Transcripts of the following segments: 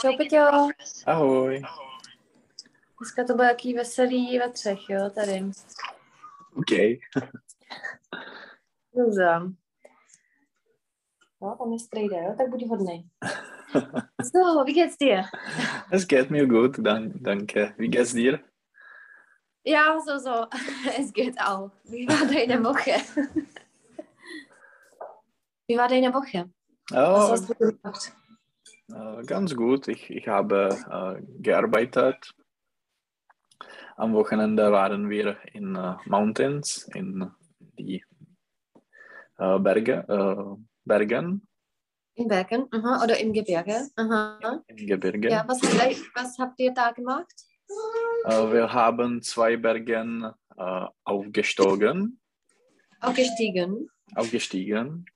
Čau, Peťo. Ahoj. Dneska to bude jaký veselý ve třech, jo, tady. OK. Dobře. No, tam je strejda, jo, tak buď hodnej. So, wie geht's dir? Es geht mir gut, dan danke. Wie geht's dir? Ja, so, so. Es geht auch. Wie war deine Woche? Wie war deine Woche? Was Oh, hast du gemacht? Äh, ganz gut. Ich, ich habe äh, gearbeitet. Am Wochenende waren wir in äh, Mountains, in die Berge, Bergen, In Bergen aha, oder im Gebirge? Aha. in Gebirgen. Ja, was, was habt ihr da gemacht? Wir haben zwei Bergen aufgestogen, Aufgestiegen. aufgestiegen.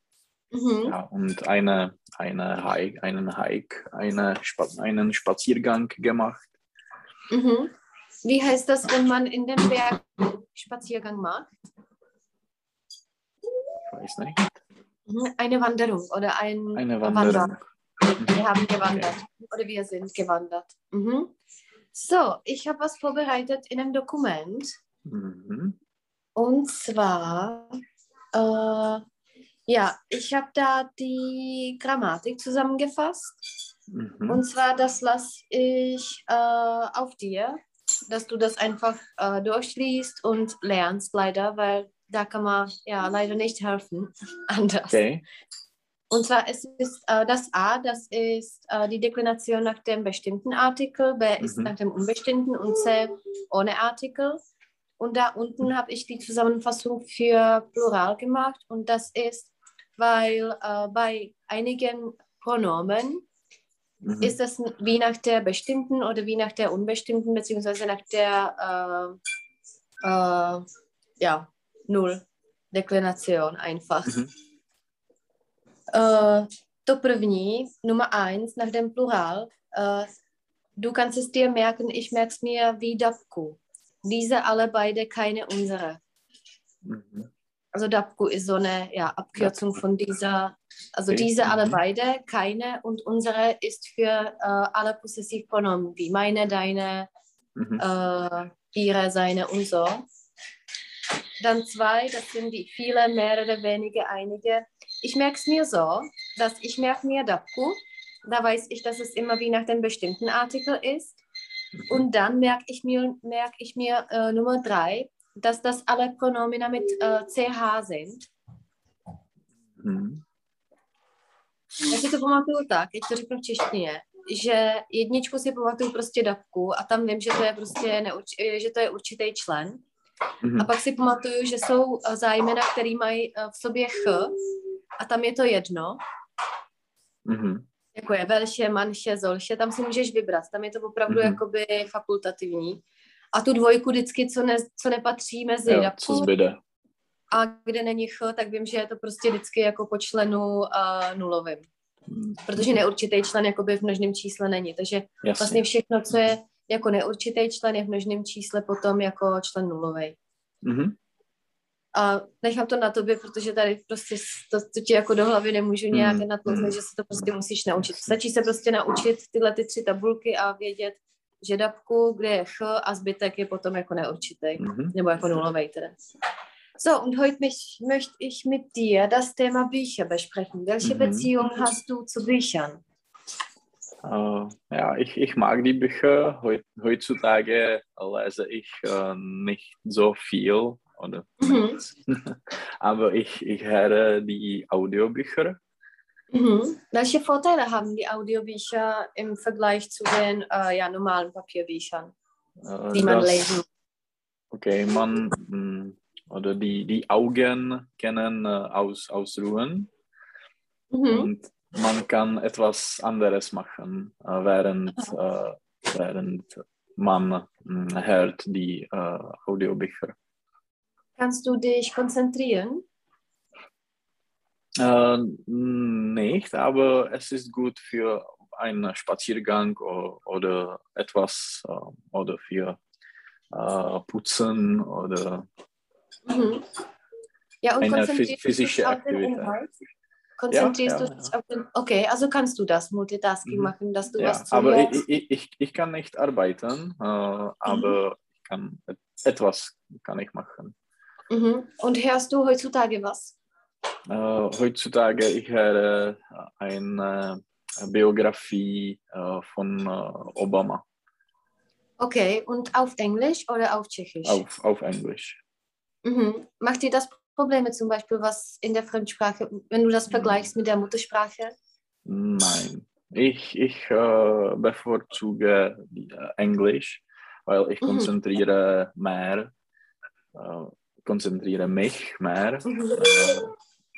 Mhm. Ja, und eine, eine Hike, einen Hike, eine, einen Spaziergang gemacht. Mhm. Wie heißt das, wenn man in den Berg Spaziergang macht? Ich weiß nicht. Mhm. Eine Wanderung oder ein Eine Wander- Wanderung. Wir haben gewandert oder wir sind gewandert. Mhm. So, ich habe was vorbereitet in einem Dokument Mhm. und zwar, äh, ja, ich habe da die Grammatik zusammengefasst Mhm. und zwar, das lasse ich äh, auf dir, dass du das einfach äh, durchliest und lernst leider, weil da kann man ja leider nicht helfen anders. Okay. Und zwar es ist äh, das A, das ist äh, die Deklination nach dem bestimmten Artikel, B ist Mhm. nach dem unbestimmten und C ohne Artikel. Und da unten habe ich die Zusammenfassung für Plural gemacht und das ist, weil äh, bei einigen Pronomen Mhm. ist das wie nach der bestimmten oder wie nach der unbestimmten, beziehungsweise nach der äh, äh, ja, Null-Deklination einfach. Mhm. Äh, to první, Nummer eins, nach dem Plural. Äh, du kannst es dir merken, ich merke es mir wie Dabku. Diese alle beide keine unsere. Mhm. Also Dabku ist so eine ja, Abkürzung von dieser, also diese alle Mhm. beide, keine und unsere ist für äh, alle Possessivpronomen, wie meine, deine, Mhm. äh, ihre, seine und so. Dann zwei, das sind die viele, mehrere, wenige, einige. Ich merke es mir so, dass ich merke mir Dabku, da weiß ich, dass es immer wie nach dem bestimmten Artikel ist. Und dann merke ich mir, merke ich mir äh, Nummer drei, dass das alle Pronomina mit äh, CH sind. Mhm. Já si to pamatuju tak, teď to řeknu v češtině, že jedničku si pamatuju prostě dabku a tam vím, že to je prostě neurč, že to je určitý člen. Mhm. A pak si pamatuju, že jsou eh, zájmena, které mají eh, v sobě ch a tam je to jedno, Mhm. jako je velše, manše, zolše, tam si můžeš vybrat, tam je to opravdu Mhm. jakoby fakultativní. A tu dvojku vždycky, co, ne, co nepatří mezi Jo, co dabku zbyde? a kde není ch, tak vím, že je to prostě vždycky jako po členu uh, nulovým. Mhm. Protože neurčitý člen jakoby v množném čísle není. Takže Jasně. vlastně všechno, co je jako neurčitý člen, je v množném čísle potom jako člen nulový. Mhm. A nechám to na tobě, protože tady prostě to, to ti jako do hlavy nemůžu nějak Mm, natlouznout, mm. že se to prostě musíš naučit. Stačí se prostě naučit tyhle ty tři tabulky a vědět, že dabku, kde je ch a zbytek je potom jako neurčitý. Mhm. Nebo jako nulový teda. So, und heute mich, möchte ich mit dir das Thema Bücher besprechen. Welche Mhm. Beziehung hast du zu Büchern? Äh, ja, ich, ich mag die Bücher. Heu, heutzutage lese ich äh, nicht so viel, oder Mhm. aber ich, ich höre die Audiobücher. Mhm. Welche Vorteile haben die Audiobücher im Vergleich zu den äh, ja, normalen Papierbüchern, Äh, die man das- lesen Okay, man mh, oder die, die Augen können äh, aus, ausruhen Mhm. und man kann etwas anderes machen, äh, während, äh, während man mh, hört die äh, Audiobücher. Kannst du dich konzentrieren? Äh, nicht, aber es ist gut für einen Spaziergang oder etwas äh, oder für äh, Putzen oder Mhm. Ja, und Eine physische Aktivität. Konzentrierst ja, du dich auf den. Okay, also kannst du das Multitasking Mhm. machen, dass du ja. was Aber zuhörst. ich, ich, ich, kann nicht arbeiten, äh, aber ich kann et- etwas kann ich machen. Mhm. Und hörst du heutzutage was? Äh, heutzutage ich höre eine Biografie äh, von äh, Obama Okay, und auf Englisch oder auf Tschechisch? auf, auf Englisch. Mhm. Macht dir das Probleme zum Beispiel, was in der Fremdsprache, wenn du das vergleichst mit der Muttersprache? Nein, ich, ich äh, bevorzuge äh, Englisch, weil ich Mhm. konzentriere mehr, äh, konzentriere mich mehr Mhm.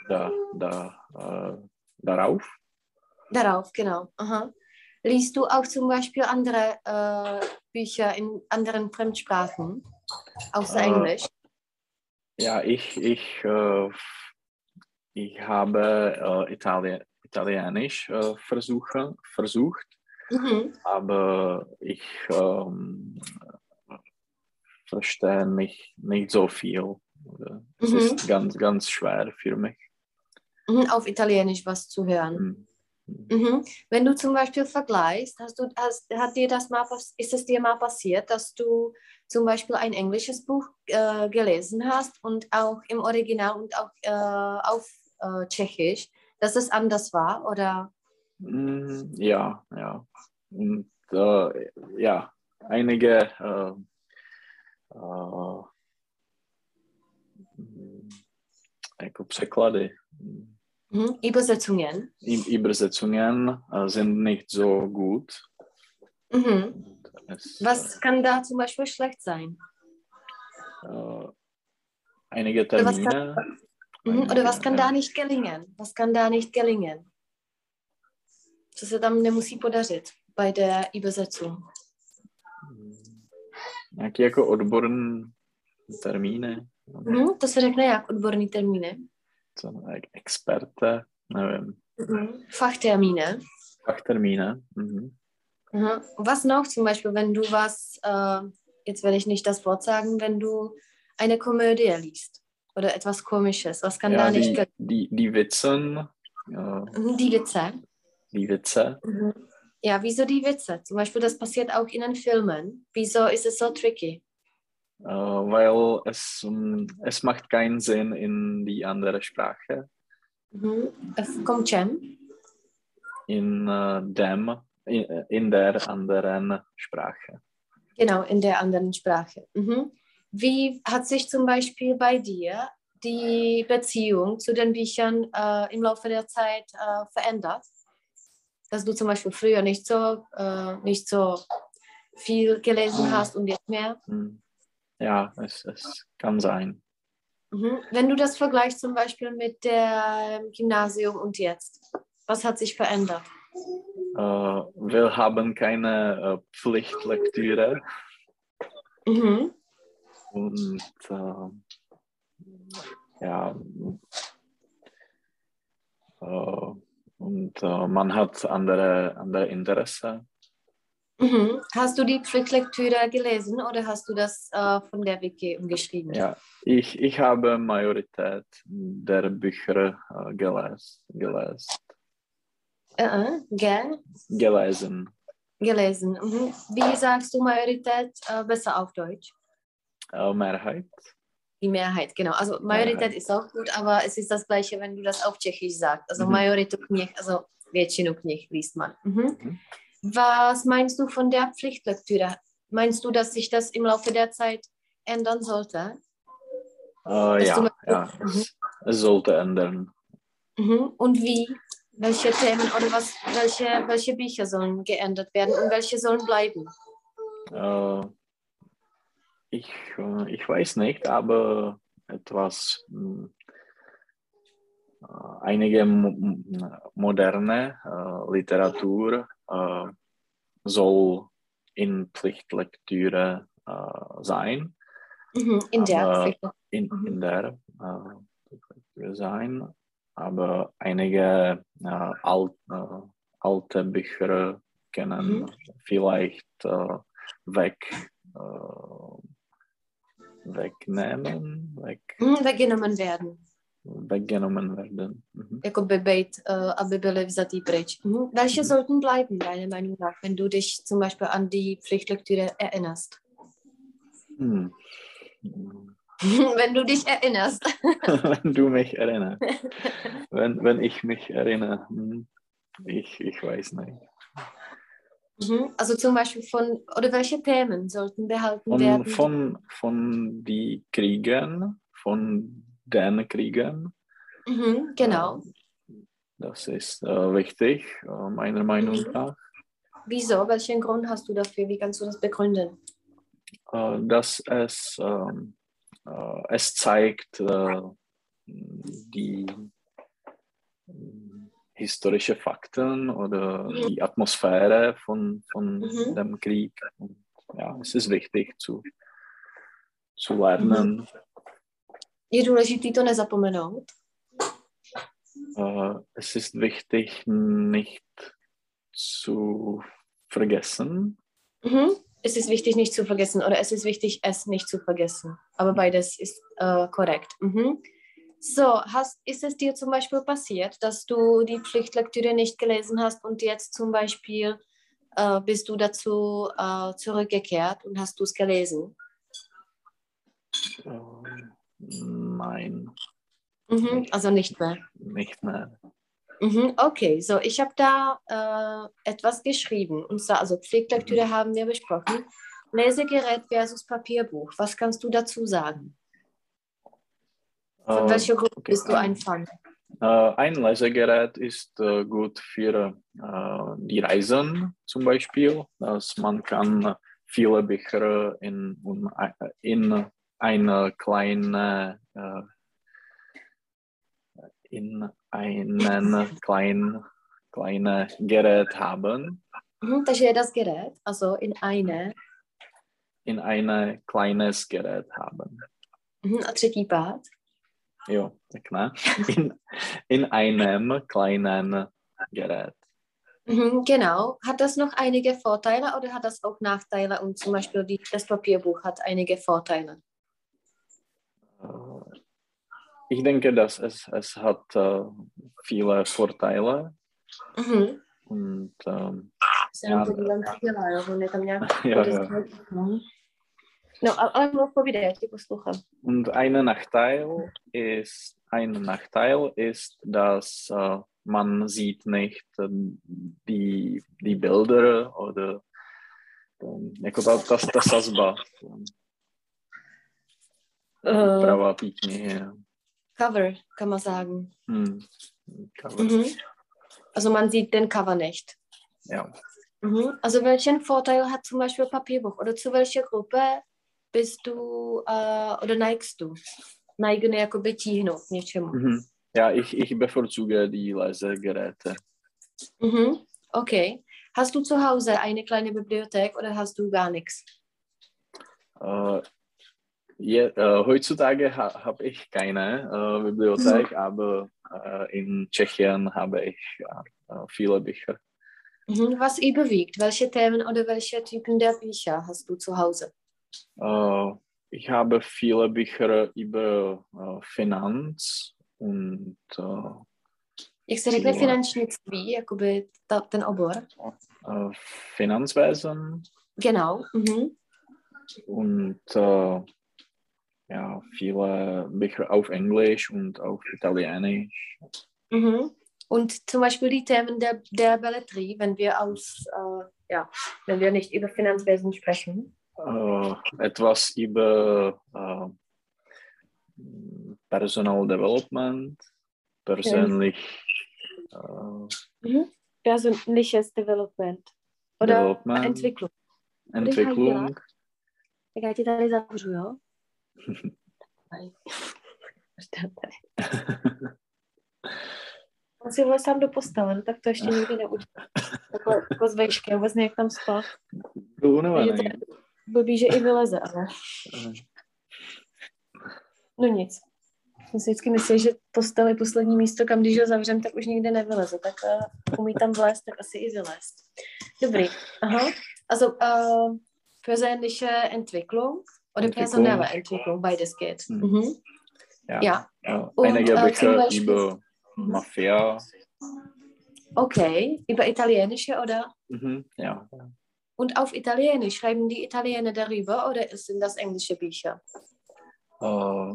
Da, da, äh, darauf. Darauf, genau. Aha. Liest du auch zum Beispiel andere äh, Bücher in anderen Fremdsprachen, außer Äh, Englisch? Ja, ich, ich, äh, ich habe äh, Itali Italienisch äh, versuche, versucht, Mhm. aber ich ähm, verstehe mich nicht so viel. Es Mhm. ist ganz, ganz schwer für mich. Mhm. Auf Italienisch was zu hören. Hm. Mhm. Wenn du zum Beispiel vergleichst, hast du, hast, hat dir das mal, ist es dir mal passiert, dass du zum Beispiel ein englisches Buch äh, gelesen hast und auch im Original und auch äh, auf äh, Tschechisch, dass es anders war? Oder? Mm, Ja, ja. Und äh, ja, einige äh, äh, jako překlady, Mhm. Übersetzungen. Übersetzungen sind nicht so gut. Mhm. Es, Was kann da zum Beispiel schlecht sein? einige Oder was kann- Termine. Mhm. Oder was kann ja. da nicht gelingen? Was kann da nicht gelingen? Co se tam nemusí podařit bei der Übersetzung? Nějaký jako odborný termíny, Mhm. To se řekne jak odborný termíny? Jak experte, nevím, Mhm. Fachtermine. Fachtermíne. Mhm. Mhm. Was noch zum Beispiel, wenn du was, äh, jetzt werde ich nicht das Wort sagen, wenn du eine Komödie liest oder etwas Komisches, was kann Ja, da nicht die, die, die Witzen, ja, Mhm, Die Witze. die Witze, Mhm. Ja, wieso die Witze? Zum Beispiel, das passiert auch in den Filmen. Wieso ist es so tricky? Äh, weil es, ähm, es macht keinen Sinn in die andere Sprache, Mhm. V kom čem? in äh, dem, in, in der anderen Sprache. Genau, in der anderen Sprache. Mhm. Wie hat sich zum Beispiel bei dir die Beziehung zu den Büchern äh, im Laufe der Zeit äh, verändert? Dass du zum Beispiel früher nicht so, äh, nicht so viel gelesen Mhm. hast und jetzt mehr? Hm. Ja, es, es kann sein. Mhm. Wenn du das vergleichst zum Beispiel mit dem Gymnasium und jetzt, was hat sich verändert? Äh, wir haben keine äh, Pflichtlektüre Mhm. und äh, ja, äh, und äh, man hat andere, andere Interesse. Mhm. Hast du die Pflichtlektüre gelesen oder hast du das äh, von der Wiki umgeschrieben? Ja, ich, ich habe Majorität der Bücher äh, geles, geles, Äh, gell? gelesen. Gelesen. Mhm. Wie sagst du Majorität äh, besser auf Deutsch? Äh, Mehrheit. Die Mehrheit, genau. Also Majorität Mehrheit. ist auch gut, aber es ist das Gleiche, wenn du das auf Tschechisch sagst. Also Mhm. Majoritu knih, also většinu knih liest man. Mhm. Mhm. Was meinst du von der Pflichtlektüre? Meinst du, dass sich das im Laufe der Zeit ändern sollte? Du ja, ja es, es sollte ändern. Mhm. Und wie? Welche Themen oder was, welche, welche Bücher sollen geändert werden und welche sollen bleiben? Äh, ich, äh, ich weiß nicht, aber etwas, äh, einige mo moderne äh, Literatur äh, soll in Pflichtlektüre äh, sein, Mhm. In der in, Mhm. in der äh, Pflichtlektüre sein, aber einige alt, alte Bücher können Mhm. vielleicht weg, wegnehmen, weg, Mhm, weggenommen werden. Weggenommen werden. Mhm. Jako by být, uh, aby byly vzatý pryč. Mhm. Welche Mhm. sollten bleiben, deiner Meinung nach, wenn du dich zum Beispiel an die Pflichtlektüre erinnerst? Hm. wenn du dich erinnerst. wenn du mich erinnerst. Wenn, wenn ich mich erinnere. Hm. Ich, ich weiß nicht. Mhm. Also zum Beispiel von, oder welche Themen sollten behalten Von, werden? von, von die Kriegen, von den Kriegen. Mhm, genau. Das ist äh, wichtig, äh, meiner Meinung Mhm. nach. Wieso? Welchen Grund hast du dafür? Wie kannst du das begründen? Äh, dass es, ähm, äh, es zeigt äh, die äh, historische Fakten oder Mhm. die Atmosphäre von, von Mhm. dem Krieg. Und, ja, es ist wichtig zu, zu lernen. Je důležité to nezapomenout. Äh, es ist wichtig, nicht zu vergessen. Mhm. Es ist wichtig, nicht zu vergessen oder es ist wichtig, es nicht zu vergessen. Aber beides ist äh, korrekt. Mhm. So, hast, ist es dir zum Beispiel passiert, dass du die Pflichtlektüre nicht gelesen hast und jetzt zum Beispiel äh, bist du dazu äh, zurückgekehrt und hast du es gelesen? Äh, nein, Mhm. Also nicht mehr. nicht mehr. Mhm, okay, so ich habe da äh, etwas geschrieben. Und zwar, also Pflichtlektüre haben wir besprochen. Lesegerät versus Papierbuch. Was kannst du dazu sagen? Von Äh, welcher Gruppe okay, bist du ein- Fan? Äh, ein Lesegerät ist äh, gut für äh, die Reisen zum Beispiel, dass man kann viele Bücher in, in eine kleine äh, in einen kleinen kleine Gerät haben, Mhm, takže je das Gerät, also in eine. in ein kleines Gerät haben. A třetí pád. Jo, pěkné. In, in einem kleinen Gerät. Mhm, genau. Hat das noch einige Vorteile oder hat das auch Nachteile? Und zum Beispiel die, das Papierbuch hat einige Vorteile. Äh, Ich denke, dass es, es hat äh, viele Vorteile Mhm. und ähm, Se jenom Já- podívám, co dělá, jo, on je tam nějak jo, jo. podezřelý. No, ale, mluv povídej, já tě poslouchám. Und ein Nachteil ist, ein Nachteil ist, dass äh, man sieht nicht äh, die, die Bilder oder ähm, jako ta, ta, ta sazba. Äh, Pravá píkně. Cover, kann man sagen. Hm. cover. Mhm. Also man sieht den Cover nicht. Ja. Mhm. Also welchen Vorteil hat zum Beispiel Papierbuch? Oder zu welcher Gruppe bist du äh, oder neigst du? Neigen jakoby tíhnout k něčemu. Mhm. Ja, ich, ich bevorzuge die Lesegeräte. Mhm. Okay. Hast du zu Hause eine kleine Bibliothek oder hast du gar nichts? Äh, je, äh, heutzutage ha, habe ich keine äh, Bibliothek, aber äh, in Tschechien habe ich ja, äh, viele Bücher. Mhm. Was überwiegt? Welche Themen oder welche Typen der Bücher hast du zu Hause? Äh, ich habe viele Bücher über äh, Finanz und äh, Jak se řekne finančnictví, jakoby ta, ten obor? äh, Finanzwesen Genau. Mhm. und äh, ja, viele Bücher auf Englisch und auf Italienisch. Mhm. Und zum Beispiel die Themen der, der Belletrie, wenn wir aus, äh, ja, wenn wir nicht über Finanzwesen sprechen. äh, etwas über äh, Personal Development, persönlich äh, Mhm. Persönliches Development. Oder Development, Entwicklung. Entwicklung. Tak já ti tady zavřu, jo? On si vlez sám do postele, no tak to ještě nikdy neudělal. Takhle jako z vejšky, vůbec nevím, jak tam spal. Byl unavený. Blbý, že i vyleze, ale no nic. Jsem si vždycky myslel, že postel je poslední místo, kam když ho zavřem, tak už nikde nevyleze. Tak uh, umí tam vlézt, tak asi i vylézt. Dobrý. Aha. Also, uh, persönliche Entwicklung oder personelle Entwicklung, beides geht. Mhm. Mhm. Ja. Ja. ja. Und, Einige äh, Bücher Beispiel- über Mafia. Okay, über italienische oder? Mhm. Ja. Und auf Italienisch schreiben die Italiener darüber oder sind das englische Bücher? Äh,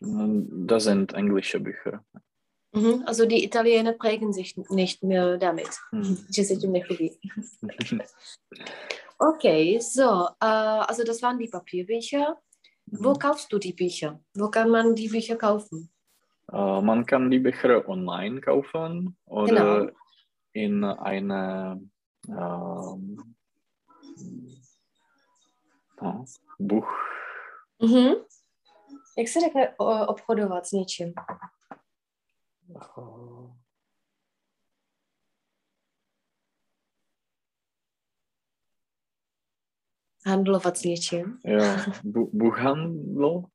das sind englische Bücher. Mhm. Also die Italiener prägen sich nicht mehr damit. Mhm. Okay, so, äh, also das waren die Papierbücher. Wo kaufst du die Bücher? Wo kann man die Bücher kaufen? Äh, man kann die Bücher online kaufen oder Genau. in eine ähm, no, Buch. Mhm. Jak se řekne obchodovat s něčím? Handlovat s něčím? Ja, Bu Buchhandlung.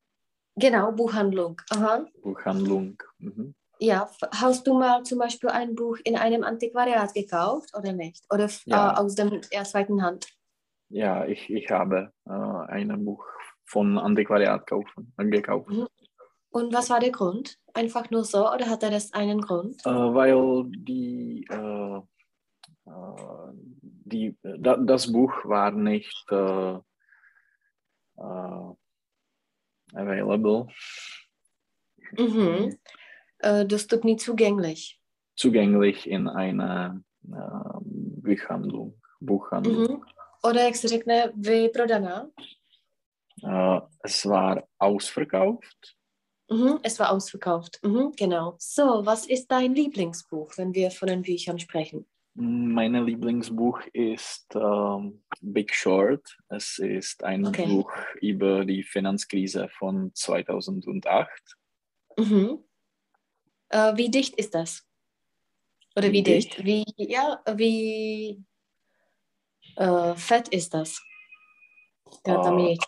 Genau, Buchhandlung. Aha. Buchhandlung. Mhm. Ja, hast du mal zum Beispiel ein Buch in einem Antiquariat gekauft oder nicht? Oder Ja. äh, aus dem der zweiten Hand? Ja, ich, ich habe äh, ein Buch von Antiquariat kaufen, gekauft. Mhm. Und was war der Grund? Einfach nur so oder hatte das einen Grund? Äh, weil die, äh, äh, die da, das Buch war nicht äh, äh, available, Mhm. Äh, dostupný, zugänglich. zugänglich in einer äh, Buchhandlung. Buchhandlung. Mhm. Oder jak se řekne, vyprodaná? Äh, es war ausverkauft. Mhm. Es war ausverkauft. Mhm. Genau. So, was ist dein Lieblingsbuch, wenn wir von den Büchern sprechen? Mein Lieblingsbuch ist ähm, Big Short. Es ist ein Okay. Buch über die Finanzkrise von 2008. Mhm. Äh, wie dicht ist das? Oder Wie wie dicht? dicht? Wie, ja, wie äh, fett ist das? Damit.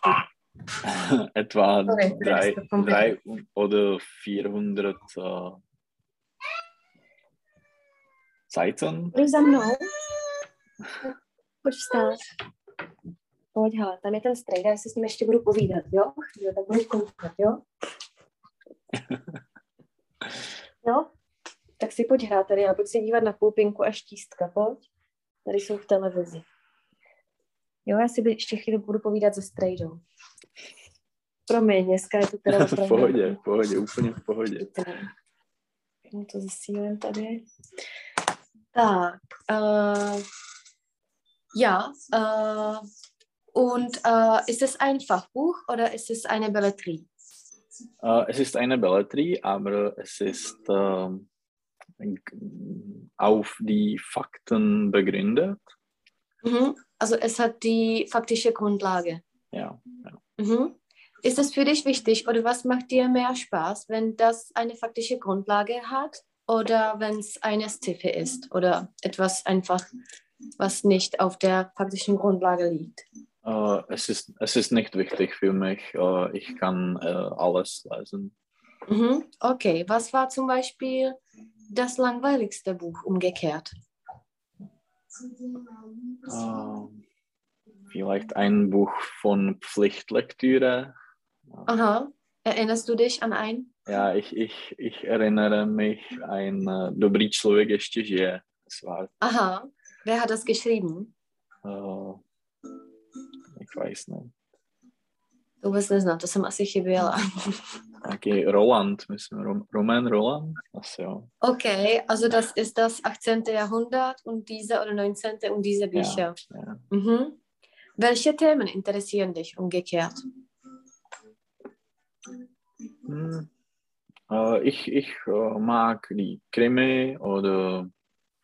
Etwa Sorry, drei, drei oder 400 Seiten. Pojď za mnou. Pojď vstát. Pojď, hele, tam je ten strejda, já si s ním ještě budu povídat, jo? Jo, tak budeš koukat, jo? Jo? Tak si pojď hrát tady, ale pojď se dívat na půlpinku a štístka, pojď. Tady jsou v televizi. Jo, já si by- ještě chvíli budu povídat se strejdou. Promiň, dneska je to teda V pohodě, v pohodě, úplně v pohodě. No to zesílím tady. Tak, äh, ja, äh, und äh, ist es ein Fachbuch oder ist es eine Belletrie? Äh, es ist eine Belletrie, aber es ist ähm, auf die Fakten begründet. Mhm. Also es hat die faktische Grundlage. Ja. Mhm. Ist das für dich wichtig oder was macht dir mehr Spaß, wenn das eine faktische Grundlage hat oder wenn es eine Ziffe ist oder etwas einfach, was nicht auf der faktischen Grundlage liegt? Äh, es, ist, es ist nicht wichtig für mich. Äh, ich kann äh, alles lesen. Mhm. Okay, was war zum Beispiel das langweiligste Buch umgekehrt? Ähm, vielleicht ein Buch von Pflichtlektüre. Aha, erinnerst du dich an ein? Ja, ich, ich, ich erinnere mich an äh, Dobrý člověk ještě žije. Es war, Aha, wer hat das geschrieben? äh, ich weiß nicht. Vůbec neznám, to jsem asi chyběla. Okay, Roland, müssen wir, Rom- Roman Roland? Ach so. Okay, also das ist das 18. Jahrhundert und diese oder 19. und diese Bücher. Ja. Mhm. Welche Themen interessieren dich umgekehrt? Hm. Äh, ich ich äh, mag die Krimi oder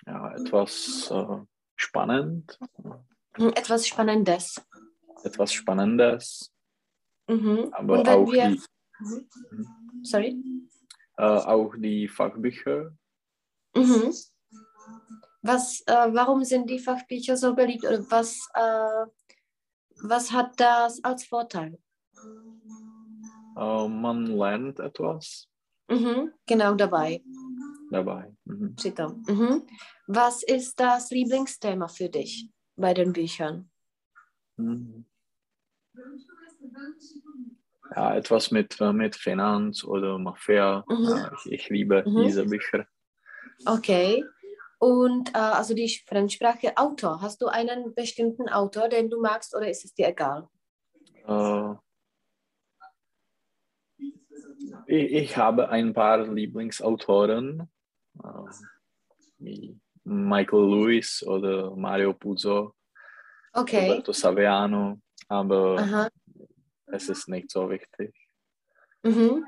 ja, etwas äh, spannend, Hm, Etwas Spannendes. etwas Spannendes, Mhm. aber auch wir... die, Mhm. Sorry? auch die Fachbücher. Mhm. Was, warum sind die Fachbücher so beliebt oder was, was hat das als Vorteil? Äh, man lernt etwas Mhm. Genau dabei, dabei. Mhm. Mhm. Was ist das Lieblingsthema für dich bei den Büchern? Mhm. ja, etwas mit, äh, mit Finanz oder Mafia. Mhm. Ich, ich liebe Mhm. diese Bücher. Okay. Und äh, also die Fremdsprache Autor. Hast du einen bestimmten Autor, den du magst, oder ist es dir egal? Äh, ich, habe ein paar Lieblingsautoren, äh, wie Michael Lewis oder Mario Puzo, Okay. Roberto Saviano, aber Aha. es ist nicht so wichtig. Mhm.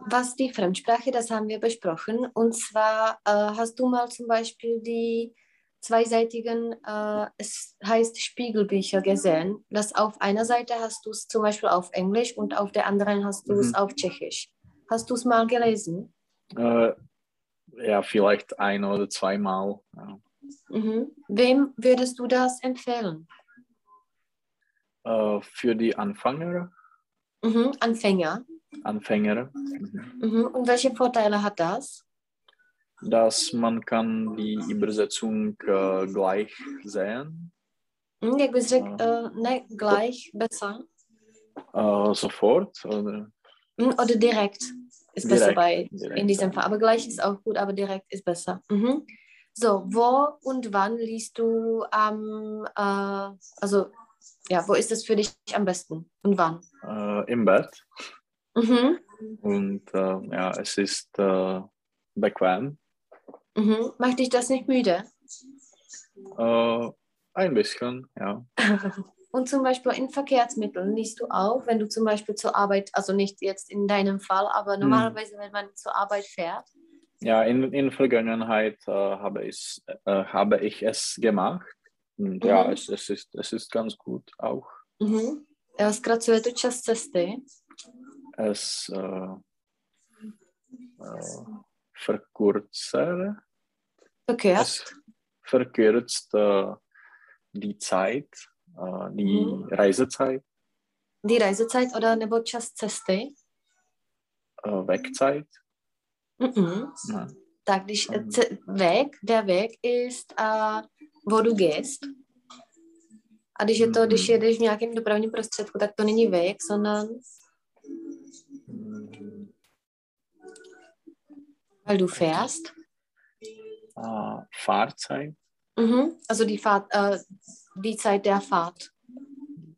Was die Fremdsprache, das haben wir besprochen. Und zwar äh, hast du mal zum Beispiel die zweiseitigen, äh, es heißt Spiegelbücher gesehen. Das auf einer Seite hast du es zum Beispiel auf Englisch und auf der anderen hast du es Mhm. auf Tschechisch. Hast du es mal gelesen? Äh, ja, vielleicht ein oder zweimal. Ja. Mhm. Wem würdest du das empfehlen? Äh, für die Anfänger, Mhm. Anfänger. Anfänger, mhm. Mhm. Und welche Vorteile hat das? Dass man kann die Übersetzung äh, gleich sehen, jak bys řekl, uh, ne, gleich, besser. äh, sofort oder Mhm, Oder direkt ist besser Direkt, bei direkt, in diesem. Fall. Aber gleich ist auch gut, aber direkt ist besser. Mhm. So, wo und wann liest du am, äh, also ja, wo ist es für dich am besten und wann? äh, im Bett. Mhm. Und äh, ja, es ist äh, bequem. Mhm. Macht dich das nicht müde? Äh, ein bisschen, ja. Und zum Beispiel in Verkehrsmitteln liest du auch, wenn du zum Beispiel zur Arbeit, also nicht jetzt in deinem Fall, aber normalerweise, wenn man zur Arbeit fährt. Ja, in, in Vergangenheit äh, habe, ich, äh, habe ich es gemacht. Und ja, Mhm. es, es, ist, es ist ganz gut auch. Mhm. Zkracuje to čas cesty. Es äh, äh, verkürzt, verkürzt äh, die Zeit, äh, die Mhm. Reisezeit, Die Reisezeit oder nebo čas cesty. äh, Wegzeit. Mhm. Ja. Tak, když Weg, der Weg ist, uh, wo du gehst. A když je to, když Mhm. jedeš v nějakém dopravním prostředku, tak to není Weg, sondern weil du fährst. äh, Fahrzeit, Mhm. Also die Fahrt, äh, die Zeit der Fahrt.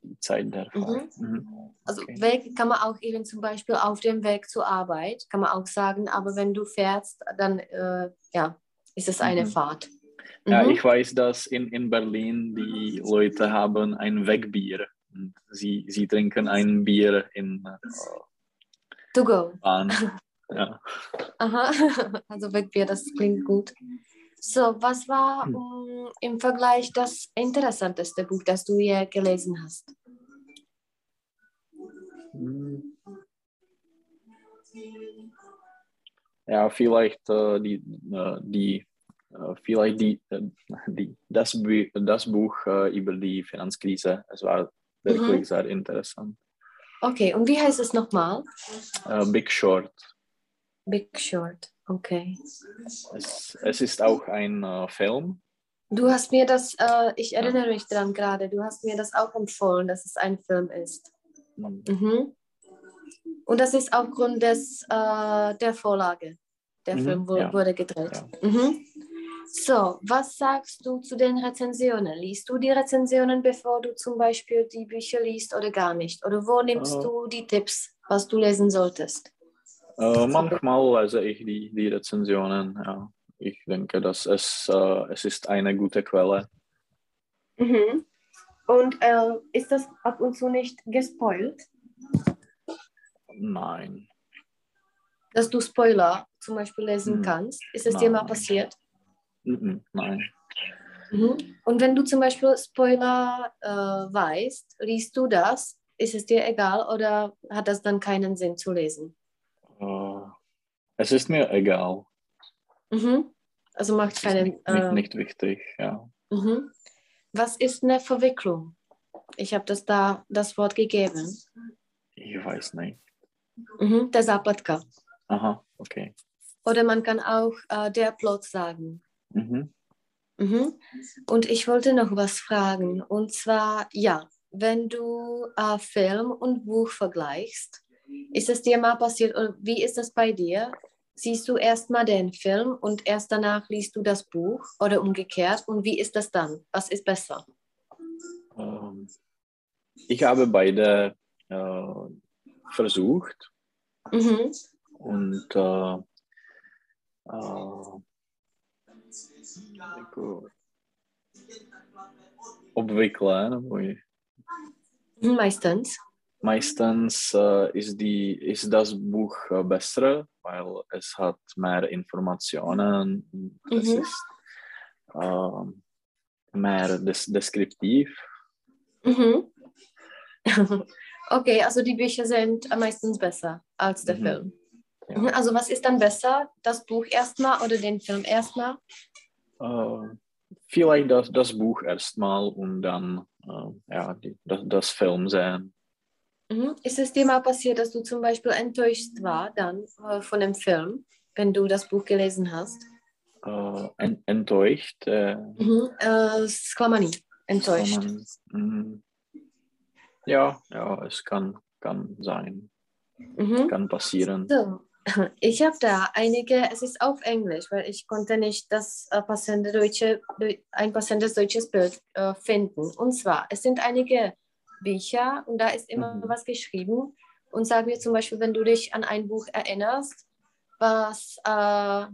die Zeit der Mhm. Fahrt. Mhm. Also Okay. Weg kann man auch eben zum Beispiel auf dem Weg zur Arbeit, kann man auch sagen, aber wenn du fährst, dann äh, ja, ist es eine Mhm. Fahrt. Ja, Mhm. ich weiß, dass in, in Berlin die Leute haben ein Wegbier. Sie, sie trinken ein Bier in äh, To go. Bahn. Ja. Aha, also Wegbier, das klingt gut. So, was war Hm. um, im Vergleich das interessanteste Buch, das du je gelesen hast? Hm. Ja, vielleicht äh, die, äh, die äh, vielleicht die, äh, die, das, Bu das Buch äh, über die Finanzkrise. Es war wirklich Mhm. sehr interessant. Okay, und wie heißt es nochmal? Äh, Big Short. Big Short. Okay. Es, es ist auch ein äh, Film. Du hast mir das, äh, ich erinnere mich dran gerade, du hast mir das auch empfohlen, dass es ein Film ist. Hm. Mhm. Und das ist aufgrund des, äh, der Vorlage. Der Mhm, Film wu- ja. wurde gedreht. Ja. Mhm. So, was sagst du zu den Rezensionen? Liest du die Rezensionen, bevor du zum Beispiel die Bücher liest oder gar nicht? Oder wo nimmst Äh. du die Tipps, was du lesen solltest? Äh, manchmal lese ich die, die Rezensionen. Ja. Ich denke, dass es, äh, es ist eine gute Quelle. Mhm. Und äh, ist das ab und zu nicht gespoilt? Nein. Dass du Spoiler zum Beispiel lesen Hm. kannst? Ist es dir mal passiert? Mhm, Nein. Mhm. Und wenn du zum Beispiel Spoiler äh, weißt, liest du das? Ist es dir egal oder hat das dann keinen Sinn zu lesen? Äh, es ist mir egal. Mhm. Also macht Es ist keinen. nicht, Äh, nicht, wichtig. Ja. mhm. Was ist eine Verwicklung? Ich habe das da das Wort gegeben. Ich weiß nicht. Mhm. Der Zápletka. Aha, okay. Oder man kann auch äh, der Plot sagen. Mhm. Mhm. Und ich wollte noch was fragen. Und zwar, ja, wenn du äh, Film und Buch vergleichst, ist es dir mal passiert, oder wie ist das bei dir? Siehst du erstmal den Film und erst danach liest du das Buch oder umgekehrt? Und wie ist das dann? Was ist besser? Ähm, ich habe beide äh, versucht Mhm. und äh, äh, jako obvykle, nebo i- Meistens. Meistens äh, ist, die, ist das Buch äh, besser, weil es hat mehr Informationen, und es Mhm. ist äh, mehr des deskriptiv. Mhm. Okay, also die Bücher sind meistens besser als der Mhm. Film. Ja. Mhm, Also was ist dann besser? Das Buch erstmal oder den Film erstmal? Äh, vielleicht das, das Buch erstmal und dann äh, ja, die, das, das Film sehen. Mhm. Ist es dir mal passiert, dass du zum Beispiel enttäuscht war dann äh, von dem Film, wenn du das Buch gelesen hast? Äh, en, enttäuscht. Äh, Mhm. Äh, zklamaný, enttäuscht. man, mm, ja, ja, es kann, kann sein, Mhm. kann passieren. So, ich habe da einige, es ist auf Englisch, weil ich konnte nicht das äh, passende deutsche, ein passendes deutsches Bild äh, finden. Und zwar, es sind einige Bücher und da ist immer Mhm. was geschrieben. Und sag mir zum Beispiel, wenn du dich an ein Buch erinnerst, was, äh,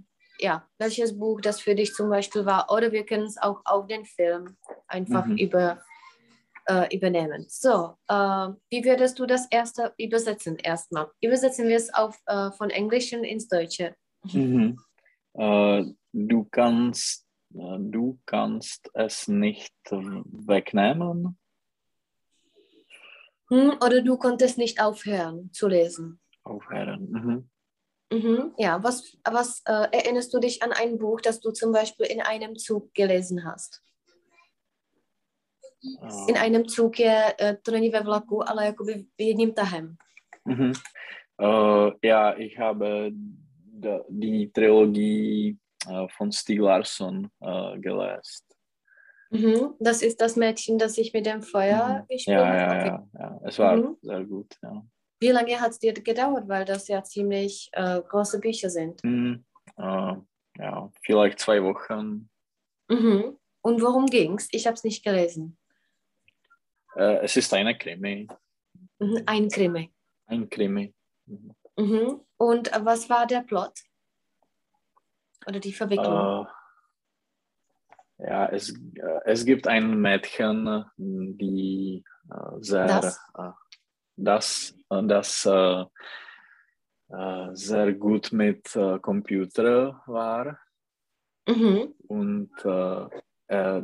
ja, welches Buch das für dich zum Beispiel war. Oder wir können es auch auf den Film einfach Mhm. über, äh, übernehmen. So, äh, wie würdest du das erste übersetzen erstmal? Übersetzen wir es auf, äh, von Englischen ins Deutsche. Mhm. Äh, du kannst äh, du kannst es nicht wegnehmen. Hm, oder du konntest nicht aufhören zu lesen. Aufhören. Mhm. Mhm. Ja, was, was äh, erinnerst du dich an ein Buch, das du zum Beispiel in einem Zug gelesen hast? In Äh, einem Zug je, äh, to není ve vlaku, ale jakoby jedním tahem. Mhm. Äh, ja, ich habe die Trilogie äh, von Stieg Larsson äh, gelesen. Mhm. Das ist das Mädchen, das sich mit dem Feuer Mhm. gespielt Ja, hat. ja, ja, ja. Es war Mhm. sehr gut. Ja. Wie lange hat es dir gedauert, weil das ja ziemlich äh, große Bücher sind? Mhm. Äh, ja, vielleicht zwei Wochen. Mhm. Und worum ging's? Ich habe es nicht gelesen. Äh, es ist eine Krimi. Mhm. Ein Krimi. Ein Krimi. Mhm. Und äh, was war der Plot? Oder die Verwicklung? Ja, es, äh, es gibt ein Mädchen, die äh, sehr Das? äh, das, das sehr gut mit Computer war Mhm. und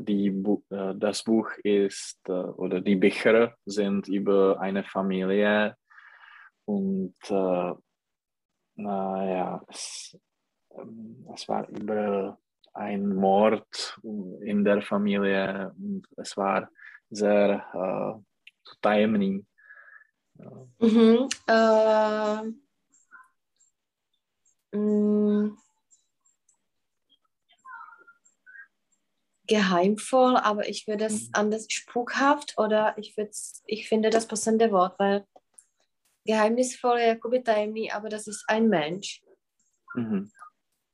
die Bu das Buch ist oder die Bücher sind über eine Familie und äh, naja, es, ähm, es war über ein Mord in der Familie und es war sehr äh. Ja. Mhm. Äh, mh, geheimvoll, aber ich würde es Mhm. anders spukhaft oder ich würde ich finde das passende Wort, weil geheimnisvoll je jakoby tajemný, aber das ist ein Mensch. Mhm.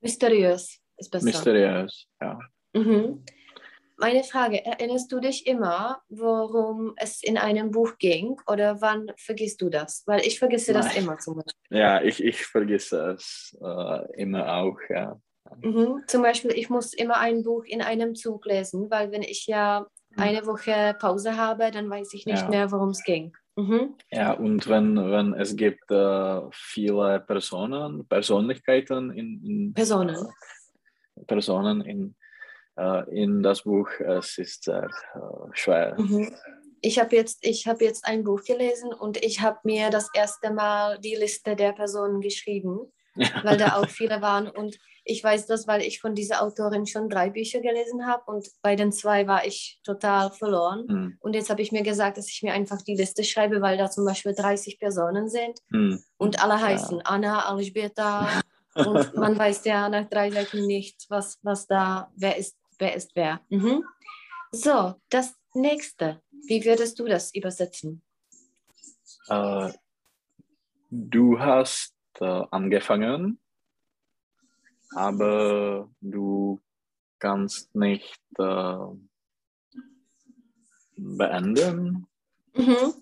Mysteriös ist besser. Mysteriös, ja. Mhm. Meine Frage, erinnerst du dich immer, worum es in einem Buch ging oder wann vergisst du das? Weil ich vergesse das Nein. immer zum Beispiel. Ja, ich, ich vergesse es äh, immer auch, ja. Mhm. Zum Beispiel, ich muss immer ein Buch in einem Zug lesen, weil wenn ich ja eine Woche Pause habe, dann weiß ich nicht Ja. mehr, worum es ging. Mhm. Ja, und wenn, wenn es gibt äh, viele Personen, Persönlichkeiten in, in Personen. Personen in, äh, in das Buch, es ist sehr äh, schwer. Mhm. Ich habe jetzt, ich hab jetzt ein Buch gelesen und ich habe mir das erste Mal die Liste der Personen geschrieben, weil da auch viele waren. Und ich weiß das, weil ich von dieser Autorin schon drei Bücher gelesen habe und bei den zwei war ich total verloren. Hm, Und jetzt habe ich mir gesagt, dass ich mir einfach die Liste schreibe, weil da zum Beispiel 30 Personen sind hm, und alle ja. heißen Anna, Alžběta und man weiß ja nach drei Seiten nicht, was, was da, wer ist, wer ist wer. Mhm. So, das nächste. Wie würdest du das übersetzen? Äh, du hast äh, angefangen, aber du kannst nicht äh, beenden. Mhm.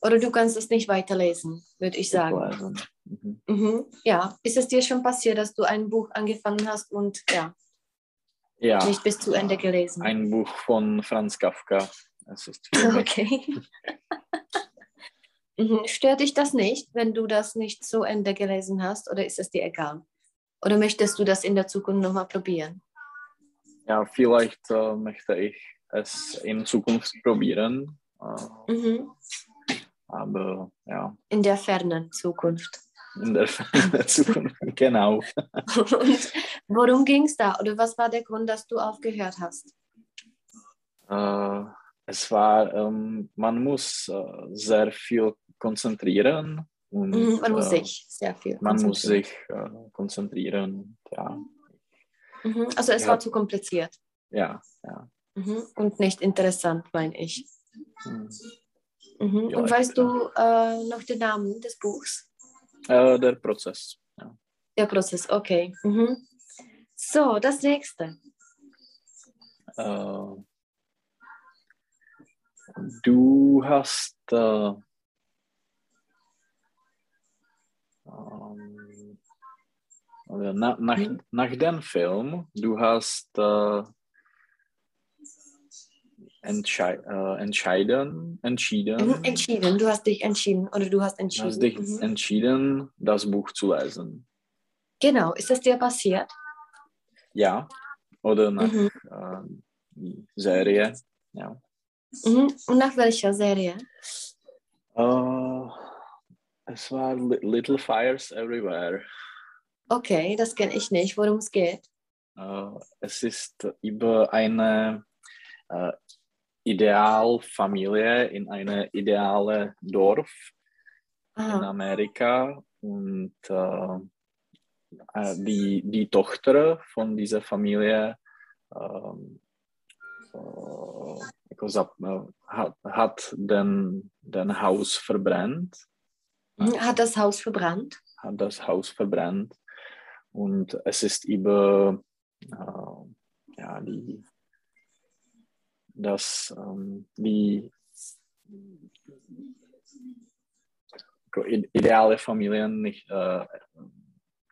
Oder du kannst es nicht weiterlesen, würde ich sagen. Mhm. Mhm. Ja, ist es dir schon passiert, dass du ein Buch angefangen hast und ja, ja nicht bis zu Ende gelesen? Ein Buch von Franz Kafka. Es ist okay. Mhm. Stört dich das nicht, wenn du das nicht zu Ende gelesen hast oder ist es dir egal? Oder möchtest du das in der Zukunft nochmal probieren? Ja, vielleicht äh, möchte ich es in Zukunft probieren. Äh, mhm. Aber ja. In der fernen Zukunft. In der fernen Zukunft, genau. Und worum ging es da? Oder was war der Grund, dass du aufgehört hast? Äh, es war, ähm, man muss äh, sehr viel konzentrieren. Und, mhm, man muss äh, sich sehr viel Man muss sich äh, konzentrieren, ja. Mhm, also es ja. war zu kompliziert. Ja, ja. Mhm, und nicht interessant, meine ich. Mhm. Mhm. Und weißt du äh, noch den Namen des Buchs? Äh, der Prozess. Ja. Der Prozess, okay. Mhm. So, das nächste. Äh, du hast äh, ähm, nach, nach, mhm. nach dem Film, du hast äh, entschei äh, entscheiden, entschieden. Entschieden, du hast dich entschieden oder du hast entschieden. Du hast dich mhm. entschieden, das Buch zu lesen. Genau, ist das dir passiert? Ja, oder nach mhm. äh, Serie, ja. Mhm. Und nach welcher Serie? Uh, es war Little Fires Everywhere. Okay, das kenne ich nicht. Worum es geht? Uh, es ist über eine uh, Idealfamilie in einem idealen Dorf Aha. in Amerika und äh, die, die Tochter von dieser Familie ähm, äh, hat, hat den, den Haus verbrannt. Mhm, hat das Haus verbrannt? Hat das Haus verbrannt. Und es ist über äh, ja, die dass ähm, die ideale Familien nicht äh,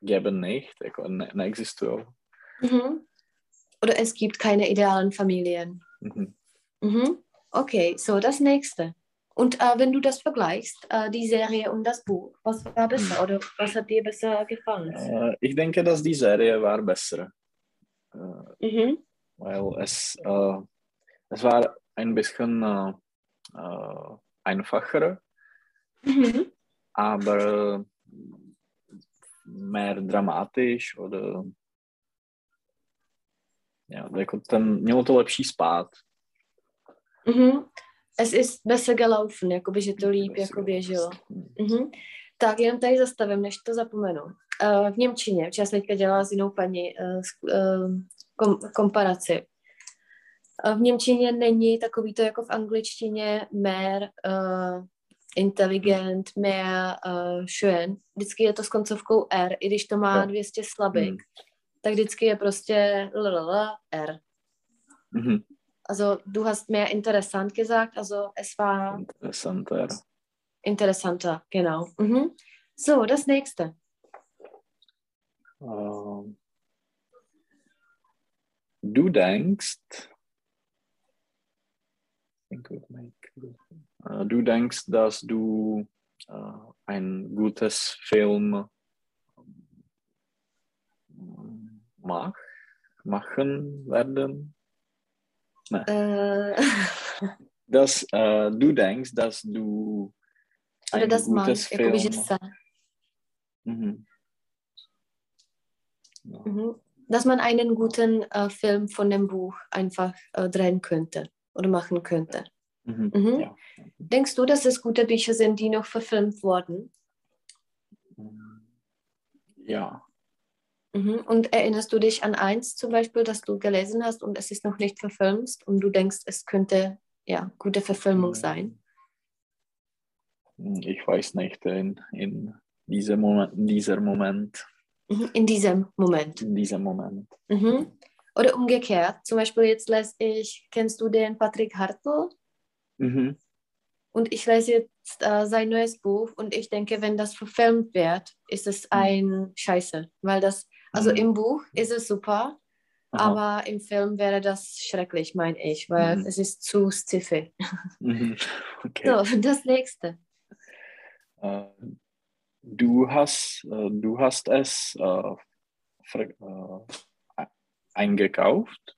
geben nicht, ne, ne existují. Mhm. Oder es gibt keine idealen Familien. Mhm. Mhm. Okay, so das nächste. Und äh, wenn du das vergleichst, äh, die Serie und das Buch, was war besser oder was hat dir besser gefallen? Äh, ich denke, dass die Serie war besser. Äh, mhm. Weil es äh, es war ein bisschen äh, äh, einfacher, mhm. aber mehr dramatisch oder ja, jako ten, mělo to lepší spát. Mm-hmm. Es ist besser gelaufen, jakoby, že to líp jako běželo. Mm-hmm. Tak, jenom tady zastavím, než to zapomenu. Uh, v Němčině, včas teďka dělala s jinou paní uh, kom, komparaci v Němčině není takový to jako v angličtině mer, uh, inteligent, mehr, uh, schön. Vždycky je to s koncovkou R, i když to má 200 slabik, mm. tak vždycky je prostě l R. Mhm. Also du hast mehr interessant gesagt, also es war interessanter. Interessanter, genau. Mhm. So, das nächste. Uh, du denkst, du denkst, dass du uh, ein gutes Film mach, machen werden? Nee. Uh. dass uh, du denkst, dass du ein Oder das gutes mag, Film... Mhm. Ja. Mhm. Dass man einen guten äh, Film von dem Buch einfach äh, drehen könnte oder machen könnte. Mhm. Mhm. Ja. Denkst du, dass es gute Bücher sind, die noch verfilmt wurden? Ja. Mhm. Und erinnerst du dich an eins zum Beispiel, das du gelesen hast und es ist noch nicht verfilmt und du denkst, es könnte ja, gute Verfilmung sein? Ich weiß nicht, in, in diesem Moment, dieser Moment. Mhm, In diesem Moment. In diesem Moment. Mhm. Oder umgekehrt. Zum Beispiel jetzt lese ich, kennst du den Patrick Hartl? Mhm. Und ich lese jetzt äh, sein neues Buch und ich denke, wenn das verfilmt wird, ist es ein Scheiße. Weil das, also Mhm. im Buch ist es super, Aha. aber im Film wäre das schrecklich, meine ich, weil Mhm. es ist zu stiffig. Mhm. Okay. So, das nächste. Äh, du, hast, äh, du hast es äh, äh, eingekauft,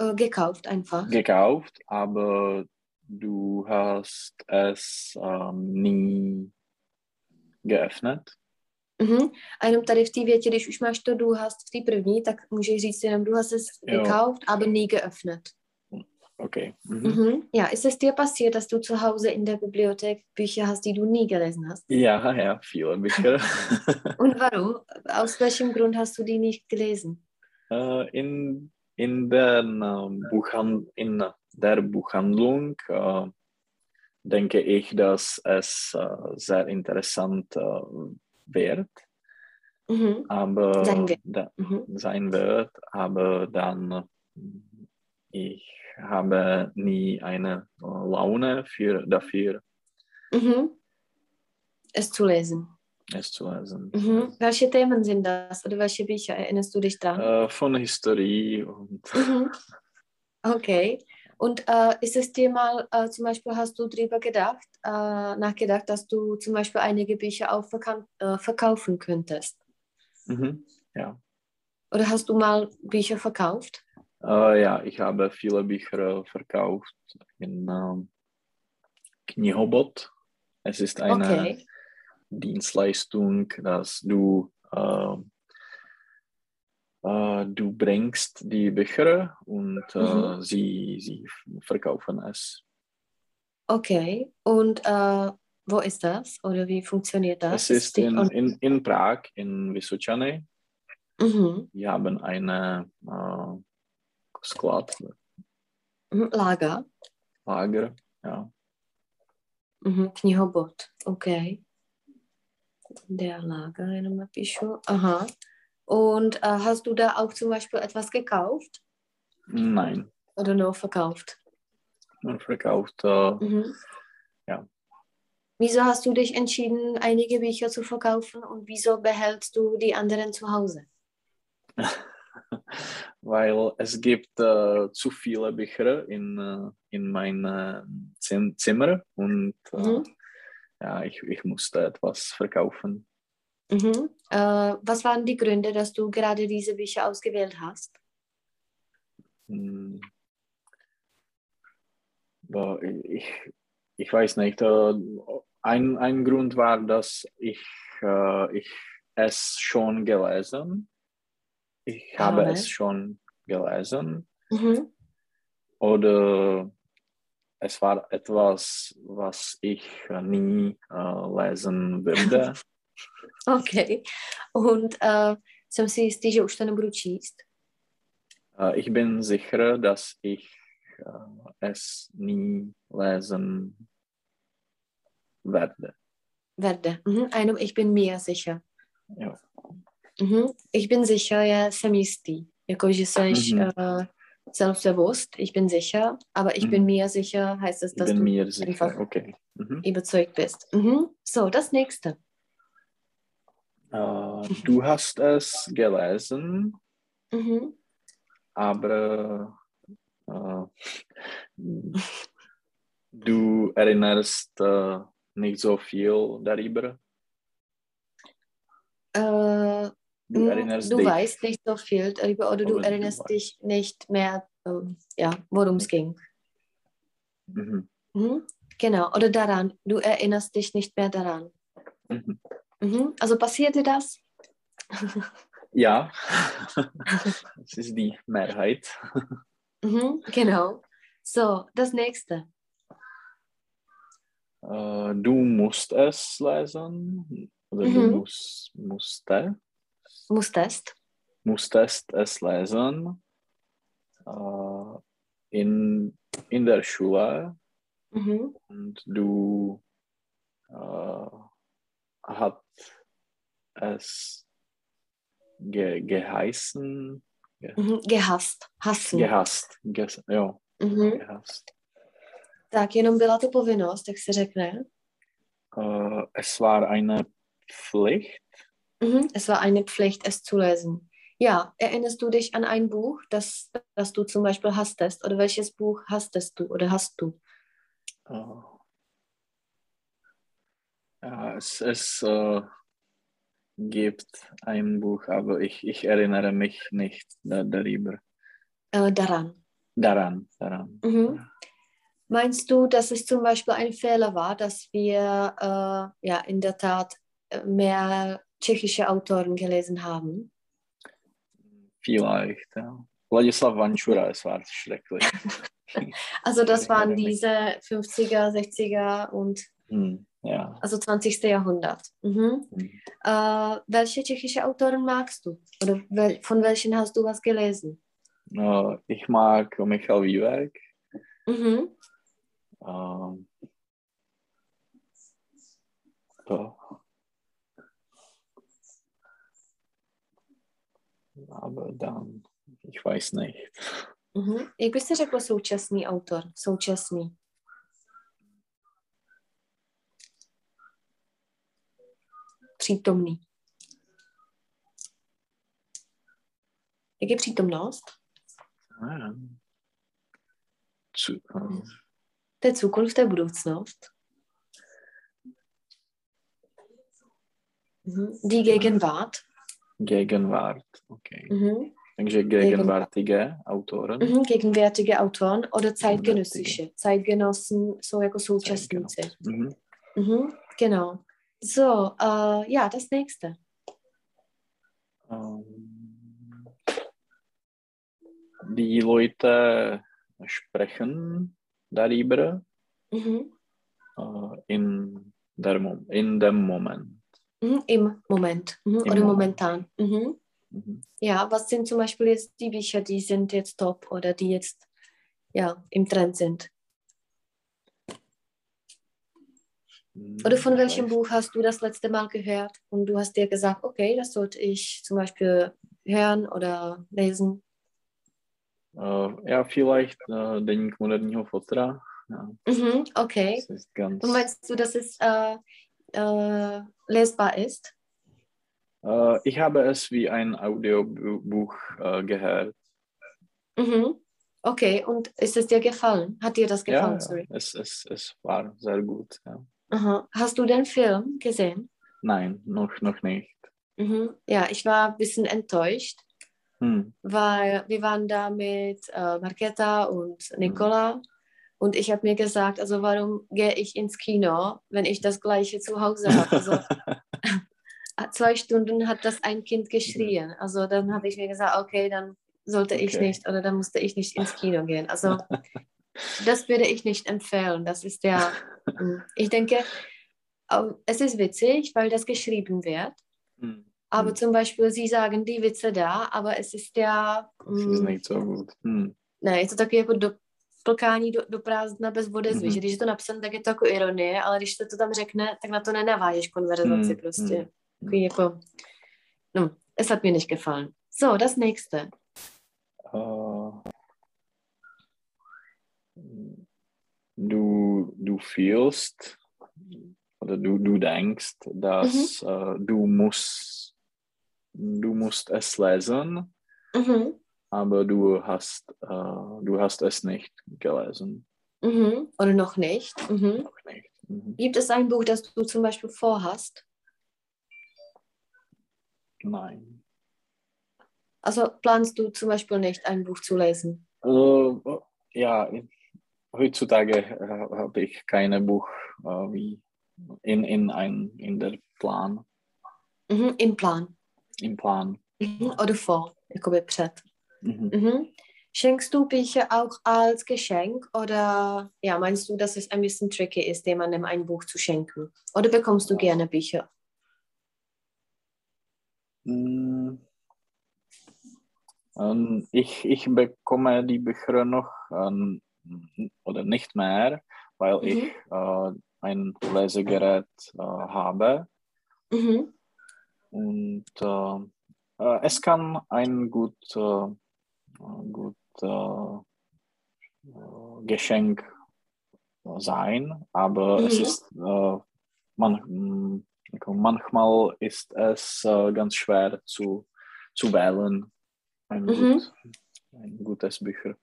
Äh, gekauft einfach. gekauft, aber du hast es ähm, nie geöffnet. Mhm. A jenom tady v té větě, když už máš to du hast v té první, tak můžeš říct jenom du hast es Jo. gekauft, aber nie geöffnet. Okay. Mhm. Mhm. Ja, ist es dir passiert, dass du zu Hause in der Bibliothek Bücher hast, die du nie gelesen hast? Ja, ja, viele Bücher. Und warum? Aus welchem Grund hast du die nicht gelesen? Äh, in, in, den, ähm, Buchhand in der Buchhandlung äh, denke ich, dass es äh, sehr interessant äh, wird, Mhm. aber Sein wird. Da, Mhm. sein wird, aber dann ich habe nie eine äh, Laune für, dafür, Mhm. Es zu lesen. Es zu lesen. Mhm. Welche Themen sind das oder welche Bücher erinnerst du dich dran? Äh, von Historie und Mhm. Okay. Und äh, ist es dir mal, äh, zum Beispiel hast du darüber gedacht, äh, nachgedacht, dass du zum Beispiel einige Bücher auch äh, verkaufen könntest? mhm, ja. Oder hast du mal Bücher verkauft? Äh, ja, ich habe viele Bücher verkauft in ähm, Knihobot. Es ist eine Okay. Dienstleistung, dass du, äh, äh, du bringst die Bücher und äh, Mhm. sie, sie verkaufen es. Okay. Und äh, wo ist das? Oder wie funktioniert das? Es ist in, in, in Prag, in Vysočany. Mhm. Wir haben eine äh, Sklad, Mhm. Lager. Lager. Ja. Mhm. Knihobot. Okay. Der Lager, jenom napíšu. Aha. Und äh, hast du da auch zum Beispiel etwas gekauft Nein, oder nur verkauft? nur verkauft. Äh, Mhm. Ja. Wieso hast du dich entschieden, einige Bücher zu verkaufen und wieso behältst du die anderen zu Hause? weil es gibt äh, zu viele Bücher in, äh, in meinem Zim Zimmer und äh, Mhm. Ja, ich, ich musste etwas verkaufen. Mhm. Äh, was waren die Gründe, dass du gerade diese Bücher ausgewählt hast? Hm. Ich, ich weiß nicht. Äh, ein, ein Grund war, dass ich, äh, ich es schon gelesen. Ich habe Habe. es schon gelesen. Mhm. Oder es war etwas, was ich nie äh, lesen würde. OK. Und äh, jsem si jistý, že už to nebudu číst. äh, ich bin sicher, dass ich äh, es nie lesen werde. Werde. Mhm. A jenom ich bin mir sicher. Ja. Mhm. Ich bin sicher, ja, jsem jistý. Jako, že jsi Mhm. äh, selbstbewusst, ich bin sicher, aber ich bin Mhm. mir sicher, heißt es, dass bin du mir sicher. einfach Okay. Mhm. überzeugt bist. Mhm. So, das nächste. Äh, du hast es gelesen, Mhm. aber äh, du erinnerst äh, nicht so viel darüber. Du Mm, erinnerst du dich. weißt nicht so viel darüber oder du Oder du erinnerst weißt. dich nicht mehr, ähm, ja, worum es ging. Mhm. Mhm. Genau, oder daran. Du erinnerst dich nicht mehr daran. Mhm. Mhm. Also passiert dir das? Ja, das ist die Mehrheit. Mhm. Genau. So, das nächste. Äh, du musst es lesen oder du Mhm. musst, musste, Musstest. musstest es lesen. Äh, in in der Schule Mhm. und du äh, hat es ge geheißen, ge Mhm. Gehasst. Hassen. gehasst, ges jo, Mhm. gehasst. Tak jenom byla to povinnost, jak se řekne. Äh, es war eine Pflicht. Mhm. Es war eine Pflicht, es zu lesen. Ja, erinnerst du dich an ein Buch, das, das du zum Beispiel hastest? Oder welches Buch hastest du oder hast du? Äh, ja, es es äh, gibt ein Buch, aber ich, ich erinnere mich nicht da, darüber. Äh, daran. Daran, daran. Mhm. Meinst du, dass es zum Beispiel ein Fehler war, dass wir äh, ja in der Tat äh, mehr tschechische Autoren gelesen haben? Vielleicht, ja. Ladislav Vančura, es war schrecklich. Also das waren diese 50er, 60er und Hm, ja. also 20. Jahrhundert. Mhm. Hm. Äh, welche tschechische Autoren magst du? Oder wel von welchen hast du was gelesen? Äh, ich mag Michal Vývek. Mhm. Ähm, to. Aber dann, ich weiß nicht. Mhm. Jak byste řekl současný autor? Současný. Přítomný. Jak je přítomnost? Zu, To je cokoliv, to je budoucnost. Mhm. Die Gegenwart. Gegenwart, okay. Mhm. Takže gegenwärtige Autoren. Mhm. Gegenwärtige Autoren oder zeitgenössische. Zeitgenossen jsou jako současníci. Mhm. Mhm. Genau. So, äh, ja, das nächste. Ähm, die Leute sprechen darüber Mhm. äh, in, der, in dem Moment. Mhm. Im Moment. Mhm. Im oder Moment. momentan. Mhm. Mhm. Ja, was sind zum Beispiel jetzt die Bücher, die sind jetzt top oder die jetzt ja, im Trend sind? Oder von welchem Buch hast du das letzte Mal gehört und du hast dir gesagt, okay, das sollte ich zum Beispiel hören oder lesen? Äh, ja, vielleicht äh, Deník moderního fotra. Ja, Mhm, okay. das ist. Und meinst du, dass es äh, äh, lesbar ist? Äh, ich habe es wie ein Audiobuch äh, gehört. Mhm. Okay, und ist es dir gefallen? Hat dir das Ja, gefallen? ja Sorry. es, es, es war sehr gut. Ja. Aha. Hast du den Film gesehen? Nein, noch, noch nicht. Mhm. Ja, ich war ein bisschen enttäuscht, Hm. weil wir waren da mit äh, Marketa und Nicola und ich habe mir gesagt, also warum gehe ich ins Kino, wenn ich das gleiche zu Hause habe? Also zwei Stunden hat das ein Kind geschrien. Also dann habe ich mir gesagt, okay, dann sollte ich Okay. nicht oder dann musste ich nicht ins Kino gehen. Also das würde ich nicht empfehlen. Das ist ja, mm, ich denke, es ist witzig, weil das geschrieben wird. Hm. Aber Hm. zum Beispiel, sie sagen die Witze da, aber es ist ja, Das ist mm, nicht so gut. Hm. ne, je to taky jako do, plkání do, do prázdna bez odezvy, Mhm. že když je to napsané, tak je to jako ironie, ale když se to tam řekne, tak na to nenavážeš konverzaci Hm, prostě. hm, Takový jako, no, es hat mir nicht gefallen. So, das nächste. Äh, du, du fühlst oder du, du denkst, dass äh, du musst du musst es lesen, Mhm. Aber du hast äh, du hast es nicht gelesen. Mhm. Oder noch nicht. Mhm. Noch nicht. Mhm. Gibt es ein Buch, das du zum Beispiel vorhast? Nein. Also planst du zum Beispiel nicht, ein Buch zu lesen? Äh, ja, heutzutage äh, habe ich keine Buch äh, wie in, in, ein, in der Plan, Mhm. Im Plan. im Plan. Mhm. Oder vor, jakoby před. Mhm. Mhm. Schenkst du Bücher auch als Geschenk oder ja, meinst du, dass es ein bisschen tricky ist, jemandem ein Buch zu schenken? Oder bekommst du gerne Bücher? Mm. Ähm, ich, ich bekomme die Bücher noch ähm, oder nicht mehr, weil Mhm. ich äh, ein Lesegerät äh, habe. Mhm. Und äh, äh, es kann ein gut, äh, gut äh, Geschenk sein, aber es Mhm. ist äh, man, mm, manchmal ist es äh, ganz schwer zu, zu wählen. Ein, Mhm. gut, ein gutes Bücher,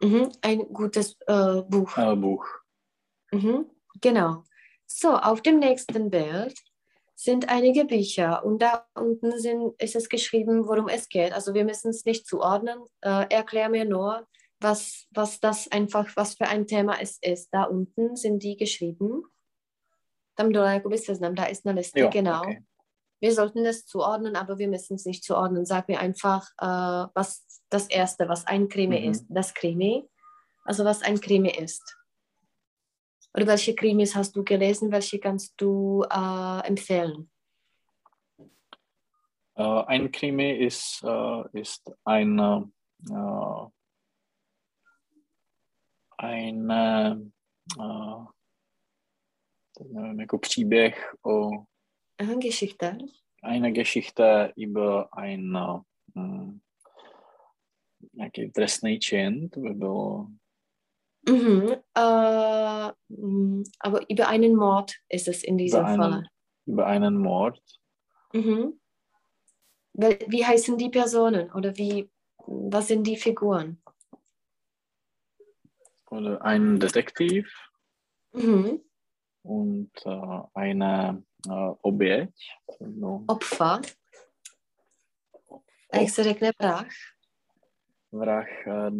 Mhm. Ein gutes äh, Buch. äh, Buch. Mhm. Genau. So, auf dem nächsten Bild sind einige Bücher und da unten sind, ist es geschrieben, worum es geht. Also wir müssen es nicht zuordnen. Äh, erklär mir nur, was, was das einfach, was für ein Thema es ist. Da unten sind die geschrieben. Tam dole jakoby seznam, da ist eine Liste, Ja, genau. okay. Wir sollten das zuordnen, aber wir müssen es nicht zuordnen. Sag mir einfach, äh, was das Erste, was ein Krimi Mhm. ist. Das Krimi, also was ein Krimi ist. Oder welche Krimis hast du gelesen? Welche kannst du äh, empfehlen? Äh, ein Krimi ist, äh, ist eine, äh, eine, nevím, jako příběh o Aha, Geschichte. eine Geschichte über ein äh, nějaký trestný čin, to by bylo Mhm. Äh, mh, aber über einen Mord ist es in diesem über einen, Falle. über einen Mord. Mhm. Wie heißen die Personen oder wie, was sind die Figuren? Oder ein Detektiv Mhm. und äh, eine äh, Oběť. No, Opfer. A jak se řekne vrah? vrah äh,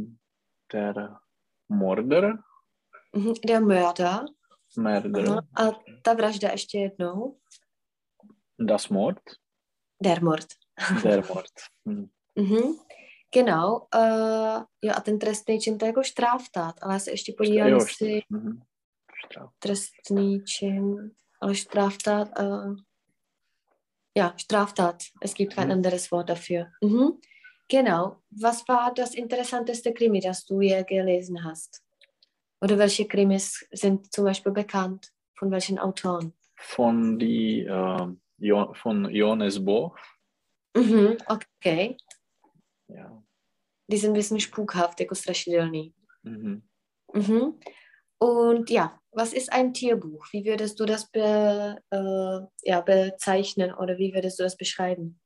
der Mörder. Mhm. Der Mörder. Mörder. Aha. A ta vražda ještě jednou? Das Mord. Der Mord. Der Mord. Hm. Mhm. Genau. Uh, jo, a ten trestný čin, to je jako štráftát, ale já se ještě podívám, Jo, jestli Mhm. Trestný čin, ale Straftat, uh, ja, Straftat, es gibt kein anderes Wort dafür. Mhm. Genau. Was war das interessanteste Krimi, das du je gelesen hast? Oder welche Krimis sind zum Beispiel bekannt? Von welchen Autoren? Von, die, äh, jo von Jonas Bo. Mhm, okay. Ja. Die sind ein bisschen spukhaft, jako strašidelný. Mhm. Mhm. Und ja, was ist ein Tierbuch? Wie würdest du das be, äh, ja, bezeichnen oder wie würdest du das beschreiben?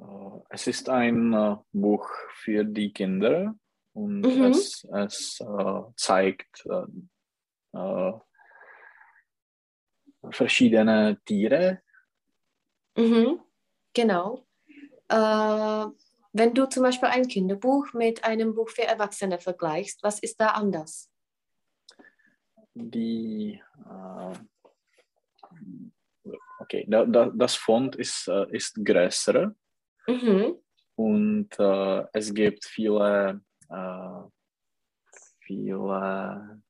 Äh, Es ist ein äh, Buch für die Kinder und Mhm. es, es äh, zeigt verschiedene Tiere. Mhm. Genau. Äh, wenn du zum Beispiel ein Kinderbuch mit einem Buch für Erwachsene vergleichst, was ist da anders? Die, äh, okay, da, da, das Font ist, ist größer Mhm. und äh, es gibt viele, äh, viele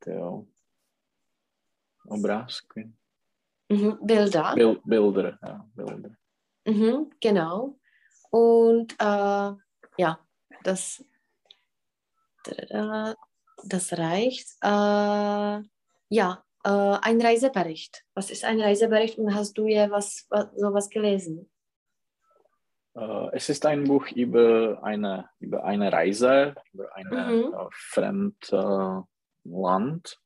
to, obrázky, Mhm. Bilder. Bil, Bilder, ja, Bilder. Mhm. Genau. Und äh, ja, das, das reicht. Äh, ja, äh, ein Reisebericht. Was ist ein Reisebericht und hast du ja was, was sowas gelesen? Äh, es ist ein Buch über eine, über eine Reise, über ein Mhm. äh, fremd äh, Land,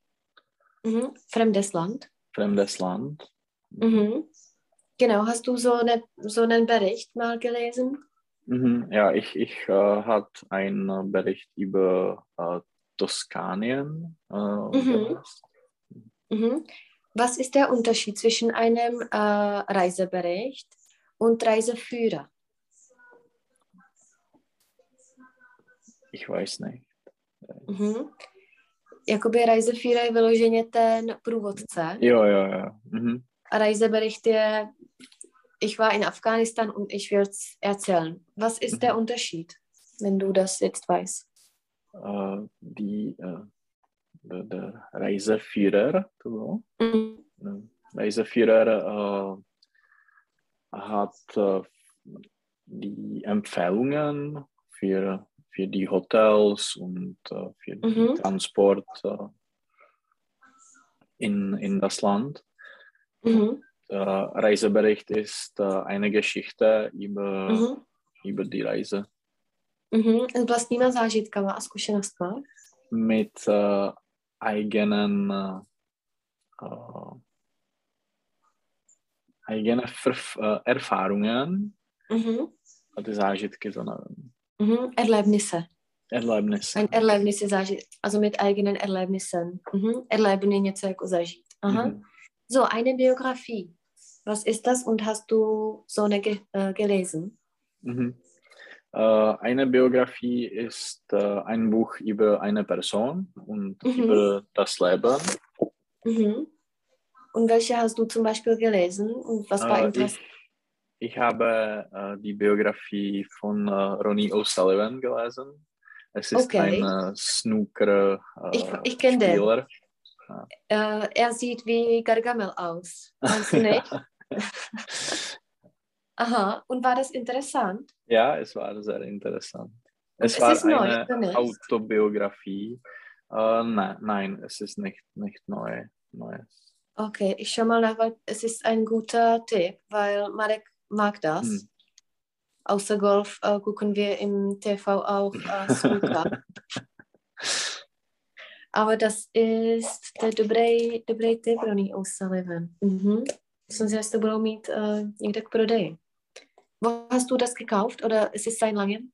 Mhm. Fremdes Land. fremdes Land. Mhm. Genau, hast du so, eine, so einen Bericht mal gelesen? Mhm, ja, ich, ich äh, hatte einen Bericht über äh, Toskanien. Äh, gelesen. Mhm. Was ist der Unterschied zwischen einem äh, Reisebericht und Reiseführer? Ich weiß nicht. Mhm. Jakoby Reiseführer je vyloženě ten průvodce Jo, jo, jo. Mhm. a Reisebericht je ich war in Afghanistan und ich will es erzählen. Was ist der Mhm. Unterschied, wenn du das jetzt weißt? Äh, die, äh, der, der Reiseführer, bylo? Mhm. Ne, Reiseführer äh, hat die Empfehlungen für, für die Hotels und äh, für Mhm. den Transport äh, in, in das Land. Mhm. Der Reisebericht ist äh, eine Geschichte über, Mhm. über die Reise Mhm. S vlastníma zážitkama a zkušenostma. mit äh, eigenen äh, äh, eigene äh, Erfahrungen, Mhm. die zážitky, sondern Mhm. Erlebnisse. Erlebnisse. Ein Erlebnis also mit eigenen Erlebnissen. Mhm. Něco jako zažít. Aha. Mhm. So, eine Biografie. Was ist das und hast du so eine ge äh, gelesen? Mhm. Äh, eine Biografie ist äh, ein Buch über eine Person und Mhm. über das Leben. Mhm. Und welche hast du zum Beispiel gelesen und was war Äh, ich, interessant? Ich habe äh, die Biografie von äh, Ronnie O'Sullivan gelesen. Es ist Okay. ein äh, Snooker äh, Ich- ich kenn den. Spieler. Äh, er sieht wie Gargamel aus. Meinst du nicht? Aha. Und war das interessant? Ja, es war sehr interessant. Es es war ist neu, eine nicht? Autobiografie. Äh, nein, nein, es ist nicht, nicht neu, Neues. Okay, ich schau mal nach, weil es ist ein guter Tipp, weil Marek mag das. Hm. Außer Golf äh, gucken wir im TV auch äh, Snooker. Aber das ist der dobrý, dobrý tip pro ní O'Sullivan. Mhm. Myslím si, že to budou mít uh, někde k prodeji. Wo hast du das gekauft oder ist es sein Langen?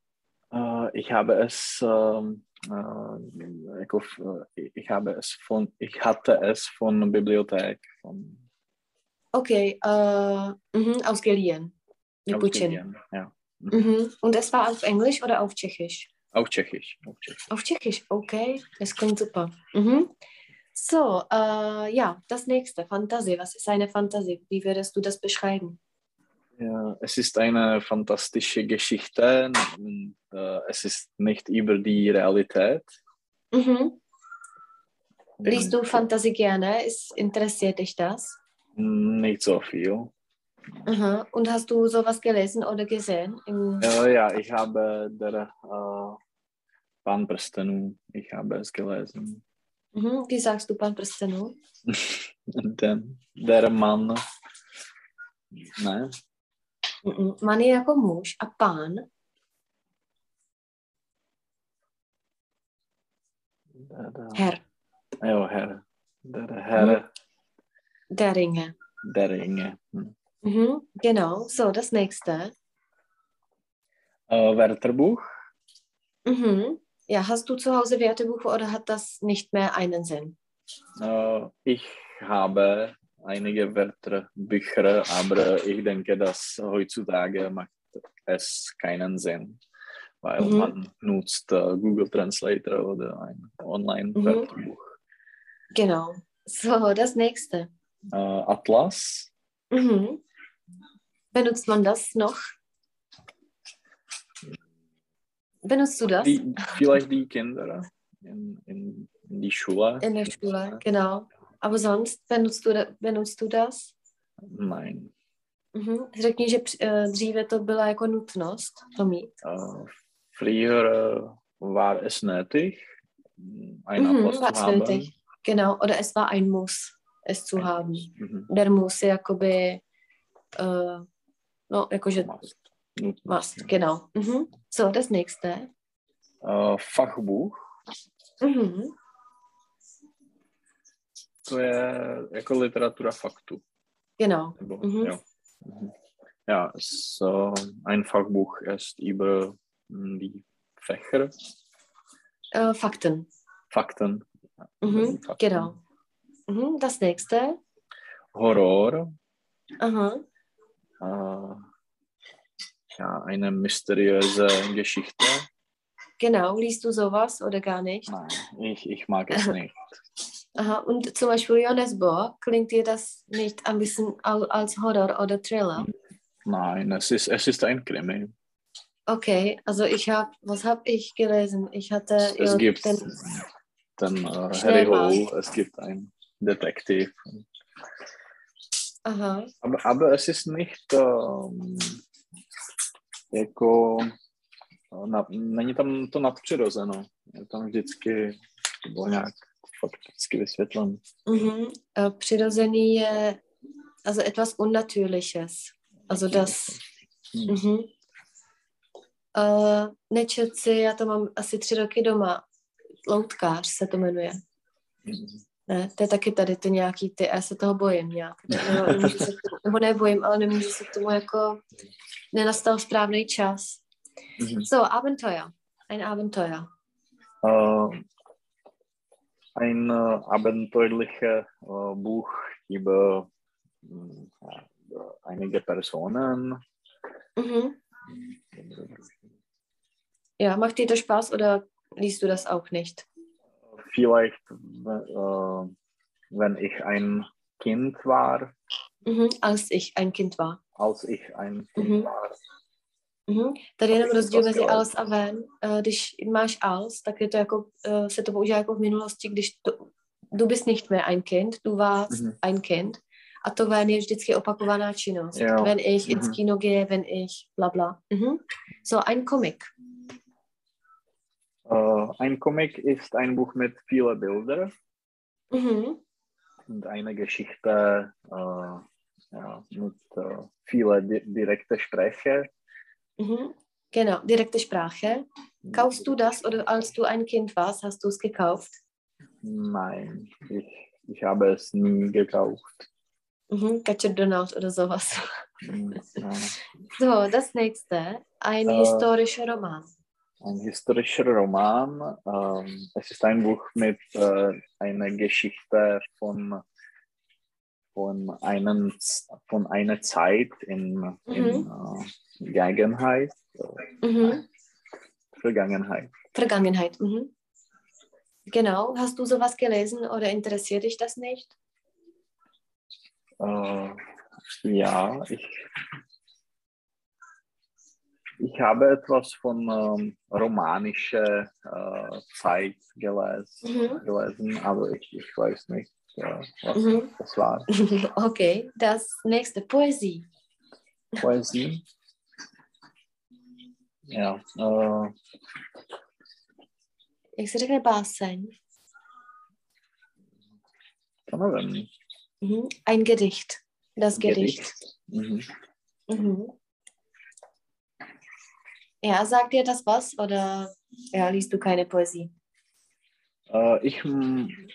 Äh, ich habe es, ähm, äh, ich, hoffe, ich habe es von, ich hatte es von der Bibliothek, von Okay, äh, mhm, ausgeliehen. Ausgeliehen, Ja. Mhm. Mhm. Und es war auf Englisch oder auf Tschechisch? Auf Tschechisch. Auf Tschechisch. Auf Tschechisch, okay. Das klingt super. Mhm. So, äh, ja, das nächste, Fantasie. Was ist eine Fantasie? Wie würdest du das beschreiben? Ja, es ist eine fantastische Geschichte und äh, es ist nicht über die Realität. Mhm. Liest du Fantasie gerne? Ist, interessiert dich das? Nicht so viel. Aha. Und hast du sowas gelesen oder gesehen? Ja, ja, ich habe der äh, ich habe es gelesen. mhm. Wie sagst du Pan prstenů? Den, der Mann, ne? Mhm. Man je jako muž a pán. Der, der, Herr ja, Herr. Der Herr der Ringe. der Ringe. Hm. Mhm. Genau, so, das nächste. Äh, Wörterbuch. Mhm. Ja, hast du zu Hause Wörterbuch oder hat das nicht mehr einen Sinn? Äh, ich habe einige Wörterbücher, aber ich denke, dass heutzutage macht es keinen Sinn, weil Mhm. man nutzt äh, Google Translator oder ein Online-Wörterbuch. Genau. So, das nächste. Äh, Atlas. Mhm. Benutzt man das noch? Benutzt du das? Die, vielleicht die Kinder in, in, in die Schule. In der Schule, genau. Aber sonst benutzt du, benutzt du das? Nein. Mhm. Řekni, že eh, dříve to byla jako nutnost to mít. Äh, früher äh, war es nötig, ein Mhm, Atlas zu haben. nötig. Genau, oder es war ein Muss, es zu haben. Mhm. Der Muss jakoby, uh, no, jakože Must. Must, genau. Mhm. So, das nächste. Äh, Fachbuch. Mhm. To je jako literatura faktu. Genau. Nebo, Mhm. jo. Mhm. Ja, es, äh, ein Fachbuch ist über hm, die Fächer, Äh, Fakten. Fakten. Mhm. Fakten. Genau. Mhm. Das nächste. Horror. Aha. Äh, ja, eine mysteriöse Geschichte. Genau. Liest du sowas oder gar nicht? Nein, ich, ich mag es nicht. Aha. Und zum Beispiel Jonas Bohr, klingt dir das nicht ein bisschen als Horror oder Thriller? Nein, es ist, es ist ein Krimi. Okay, also ich habe, was habe ich gelesen? Ich hatte Es gibt den, dann äh, Harry. Hole, es gibt einen Detektiv. aha, Aber, aber es ist nicht ähm, jako na, není tam to nadpřirozeno. Je tam vždycky to bylo nějak fakticky vysvětleno. Mhm. Přirozený je also etwas Unnatürliches. Also das... Hm. Mhm. Uh, nečet si, já to mám asi tři roky doma. Loutkář se to jmenuje. Hm. Ne, to je taky tady to nějaký ty, já se toho bojím nějak. No, nemůžu se k tomu, nebo nebojím, ale nemůžu se k tomu jako, nenastal správný čas. Mhm. So, Abenteuer. Ein Abenteuer. Äh, ein äh, abenteuerlicher äh, Buch über über einige Personen. Mhm. Ja, macht dir das Spaß oder liest du das auch nicht? Vielleicht, äh, wenn ich ein Kind war, Mhm. Als ich ein Kind war. als ich ein Kind Mhm. war. Mhm. Tady je jenom rozdíl mezi als a ven. Když máš als, tak je to jako, se to používá jako v minulosti, když to, du bist nicht mehr ein Kind, du warst Mhm. ein Kind. A to ven je vždycky opakovaná činnost. Jo. Wenn ich ins Mhm. Kino gehe, wenn ich bla bla. Mhm. So, ein Comic. Äh, ein Comic ist ein Buch mit vielen Bildern Mhm. und eine Geschichte äh, ja, mit äh, vielen di direkten Sprecher. Mhm. Genau, direkte Sprache. Kaufst du das oder als du ein Kind warst, hast du es gekauft? Nein, ich, ich habe es nie gekauft. Mhm. Catcher Donald oder sowas. Hm, Ja. So, das nächste. Ein Äh, historischer Roman. Ein historischer Roman. Ähm, es ist ein Buch mit äh, einer Geschichte von, von, einem, von einer Zeit in, in äh, Vergangenheit. Äh, Mhm. Vergangenheit. Vergangenheit. Mhm. Genau. Hast du sowas gelesen oder interessiert dich das nicht? Äh, ja, ich, ich habe etwas von ähm, romanischer äh, Zeit gelesen, Mhm. gelesen, aber ich, ich weiß nicht, äh, was Mhm. das war. Okay. Das nächste. Poesie. Poesie. Ja, äh, Jak se řekne báseň? to nevím. Mhm. Ein Gedicht. Das Gedicht. Mhm. Mhm. Ja, sagt dir das was oder ja, liest du keine Poesie? Äh, ich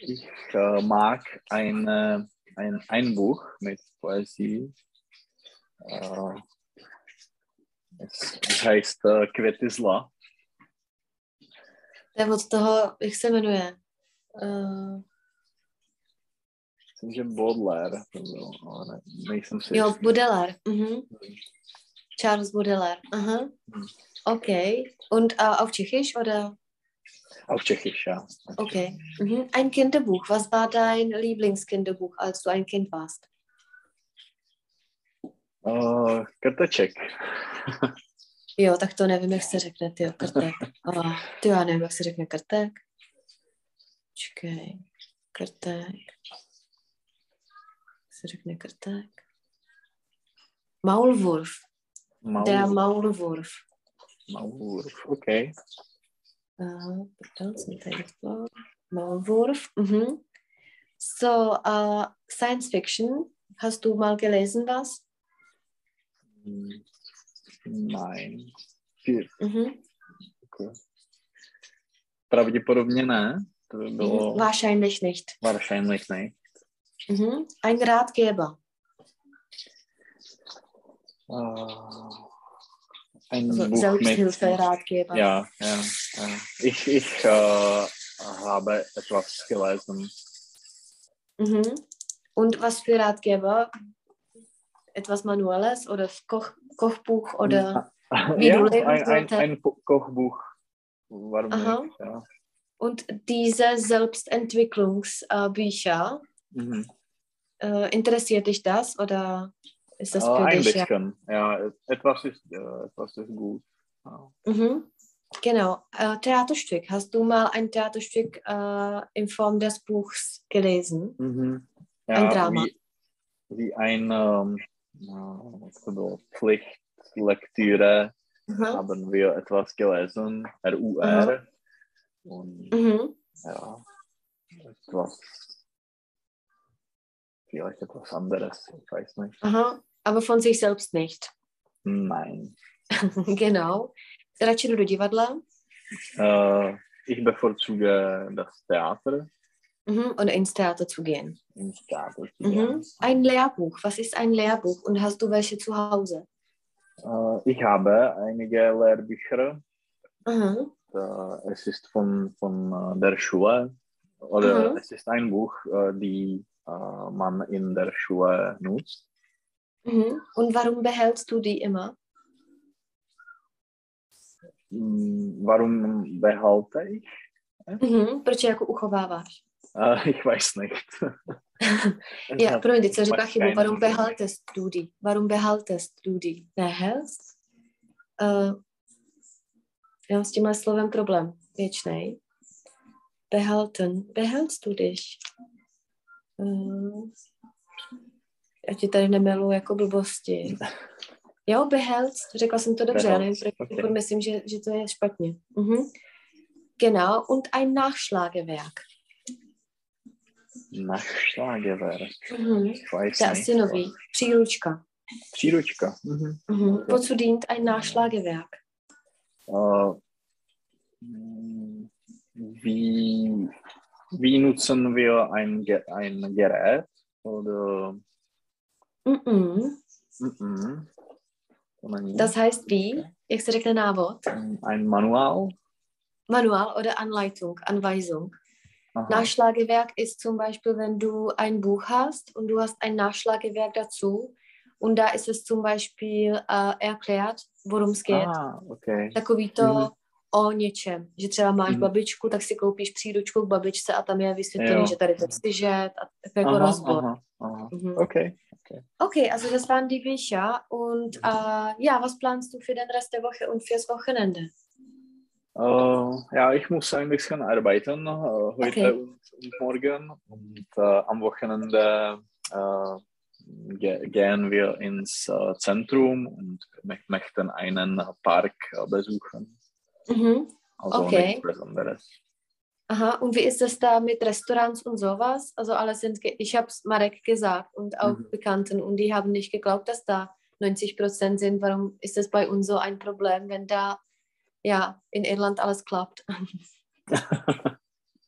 ich äh, mag eine, ein, ein Buch mit Poesie. Äh, es, es heißt äh, Květy zla. To je od toho, jak se jmenuje? Uh, Myslím, že Baudelaire. to bylo, ale nejsem si jo. Baudelaire. Mhm. Charles Baudelaire. Aha. Okay. Und äh, auf Tschechisch oder? Auf Tschechisch, ja. Okay. Mhm. Ein Kinderbuch. Was war dein Lieblingskinderbuch, als du ein Kind warst? Äh, Krteček. Jo, tak to nevím, jak se řekne, ty krtek. Oh, ty já nevím, jak se řekne krtek. Čekej, krtek. Jak se řekne krtek? Maulwurf. Der Maul, Maulwurf. Maulwurf, okay. To. Maulwurf. Mhm. So, uh, Science Fiction. Hast du mal gelesen was? Nein. Mhm. Okay. Pravděpodobně ne. To by bylo. Wahrscheinlich nicht. wahrscheinlich ne. Mhm. Ein Ratgeber. Äh, ein Also Buch mit Selbsthilfe-Ratgeber. Ja, ja, ja. Ich, ich äh, habe etwas gelesen. Mhm. Und was für Ratgeber? Etwas Manuelles oder Koch, Kochbuch oder Wie ja, ein, ein, ein Ko- Kochbuch. Warum Aha. nicht? Ja. und diese Selbstentwicklungsbücher, Mhm. äh, interessiert dich das oder ist das Äh, für ein dich? Ja? bisschen. Ja, etwas ist, äh, etwas ist gut. Ja. Mhm. Genau. Äh, Theaterstück. Hast du mal ein Theaterstück äh, in Form des Buchs gelesen? Mhm. Ja, Ein Drama. Wie, wie ein ähm, äh? Pflichtlektüre Aha. haben wir etwas gelesen, RUR. Aha. Und mhm. ja, etwas, vielleicht etwas anderes, ich weiß nicht. Aha, aber von sich selbst nicht. Nein. genau. Radši do divadla? Uh, ich bevorzuge das Theater. Mhm, und ins Theater zu gehen. Ins Theater zu mhm. gehen. Ein Lehrbuch. Was ist ein Lehrbuch und hast du welche zu Hause? Uh, ich habe einige Lehrbücher. Mhm. Uh, es ist von, von der Schule oder mhm. es ist ein Buch, die man in der Schule nutzt. Mhm. Und warum behältst du die immer? Mm, warum behalte ich? Mhm. Proč je jako uchováváš? Uh, ich weiß nicht. ja, promiň, co říká chybu. Warum behaltest du die? Warum behaltest du die? Behältst? Uh, já mám s tímhle slovem problém. Věčnej. Behalten. Behältst du dich? Uh, já ti tady nemilu jako blbosti. Jo, behelst, řekla jsem to dobře, ale okay. myslím, že, že to je špatně. Mhm. Genau, und ein Nachschlagewerk. Nachschlagewerk. Mhm. Weiß Der ist nový. Příručka. Příručka. Mhm. Mhm. Okay. Wozu dient ein Nachschlagewerk? Uh, wie, wie nutzen wir ein, ein Gerät? Oder? Mhm. Mhm. Das heißt wie? Jak se řekne návod? Ein Manual. Manual oder Anleitung, Anweisung. Aha. Nachschlagewerk ist zum Beispiel, wenn du ein Buch hast und du hast ein Nachschlagewerk dazu und da ist es zum Beispiel äh, erklärt, worum es geht. Ah, okay. Takový to mhm. o něčem, že třeba máš mhm. babičku, tak si koupíš příručku k babičce a tam je vysvětlený, že tady to styžet a jako aha, rozbor. Aha, aha. Mhm. Okay. Okay. okay, also das waren die Bücher. Und äh, ja, was planst du für den Rest der Woche und fürs Wochenende? Uh, ja, ich muss ein bisschen arbeiten uh, heute okay. und, und, morgen. Und uh, am Wochenende ge gehen wir ins Zentrum und möchten einen Park besuchen. Mhm. Also okay. nichts Besonderes. Aha, und wie ist das da mit Restaurants und sowas? Also alles sind, ich habe es Marek gesagt und auch mhm. Bekannten und die haben nicht geglaubt, dass da 90 Prozent sind. Warum ist das bei uns so ein Problem, wenn da ja in Irland alles klappt?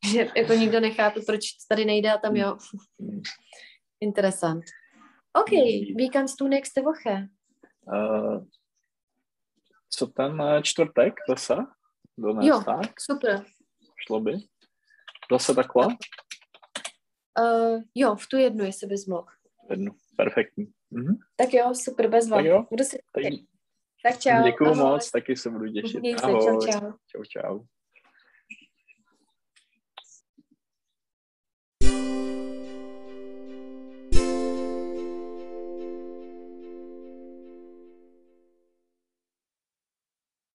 že jako nikdo nechápe, proč tady nejde a tam jo. Interessant. Okay, wie kannst du nächste Woche? Uh, co ten čtvrtek zase? Jo, super. Šlo by? Zase takhle? Uh, jo, v tu jednu, jestli bys mohl. Jednu, perfektní. Mhm. Tak jo, super, bez Tak jo. Budu si... Tak, tak čau. Děkuju moc, taky se budu těšit. Ahoj. Čau, čau. Čau, čau.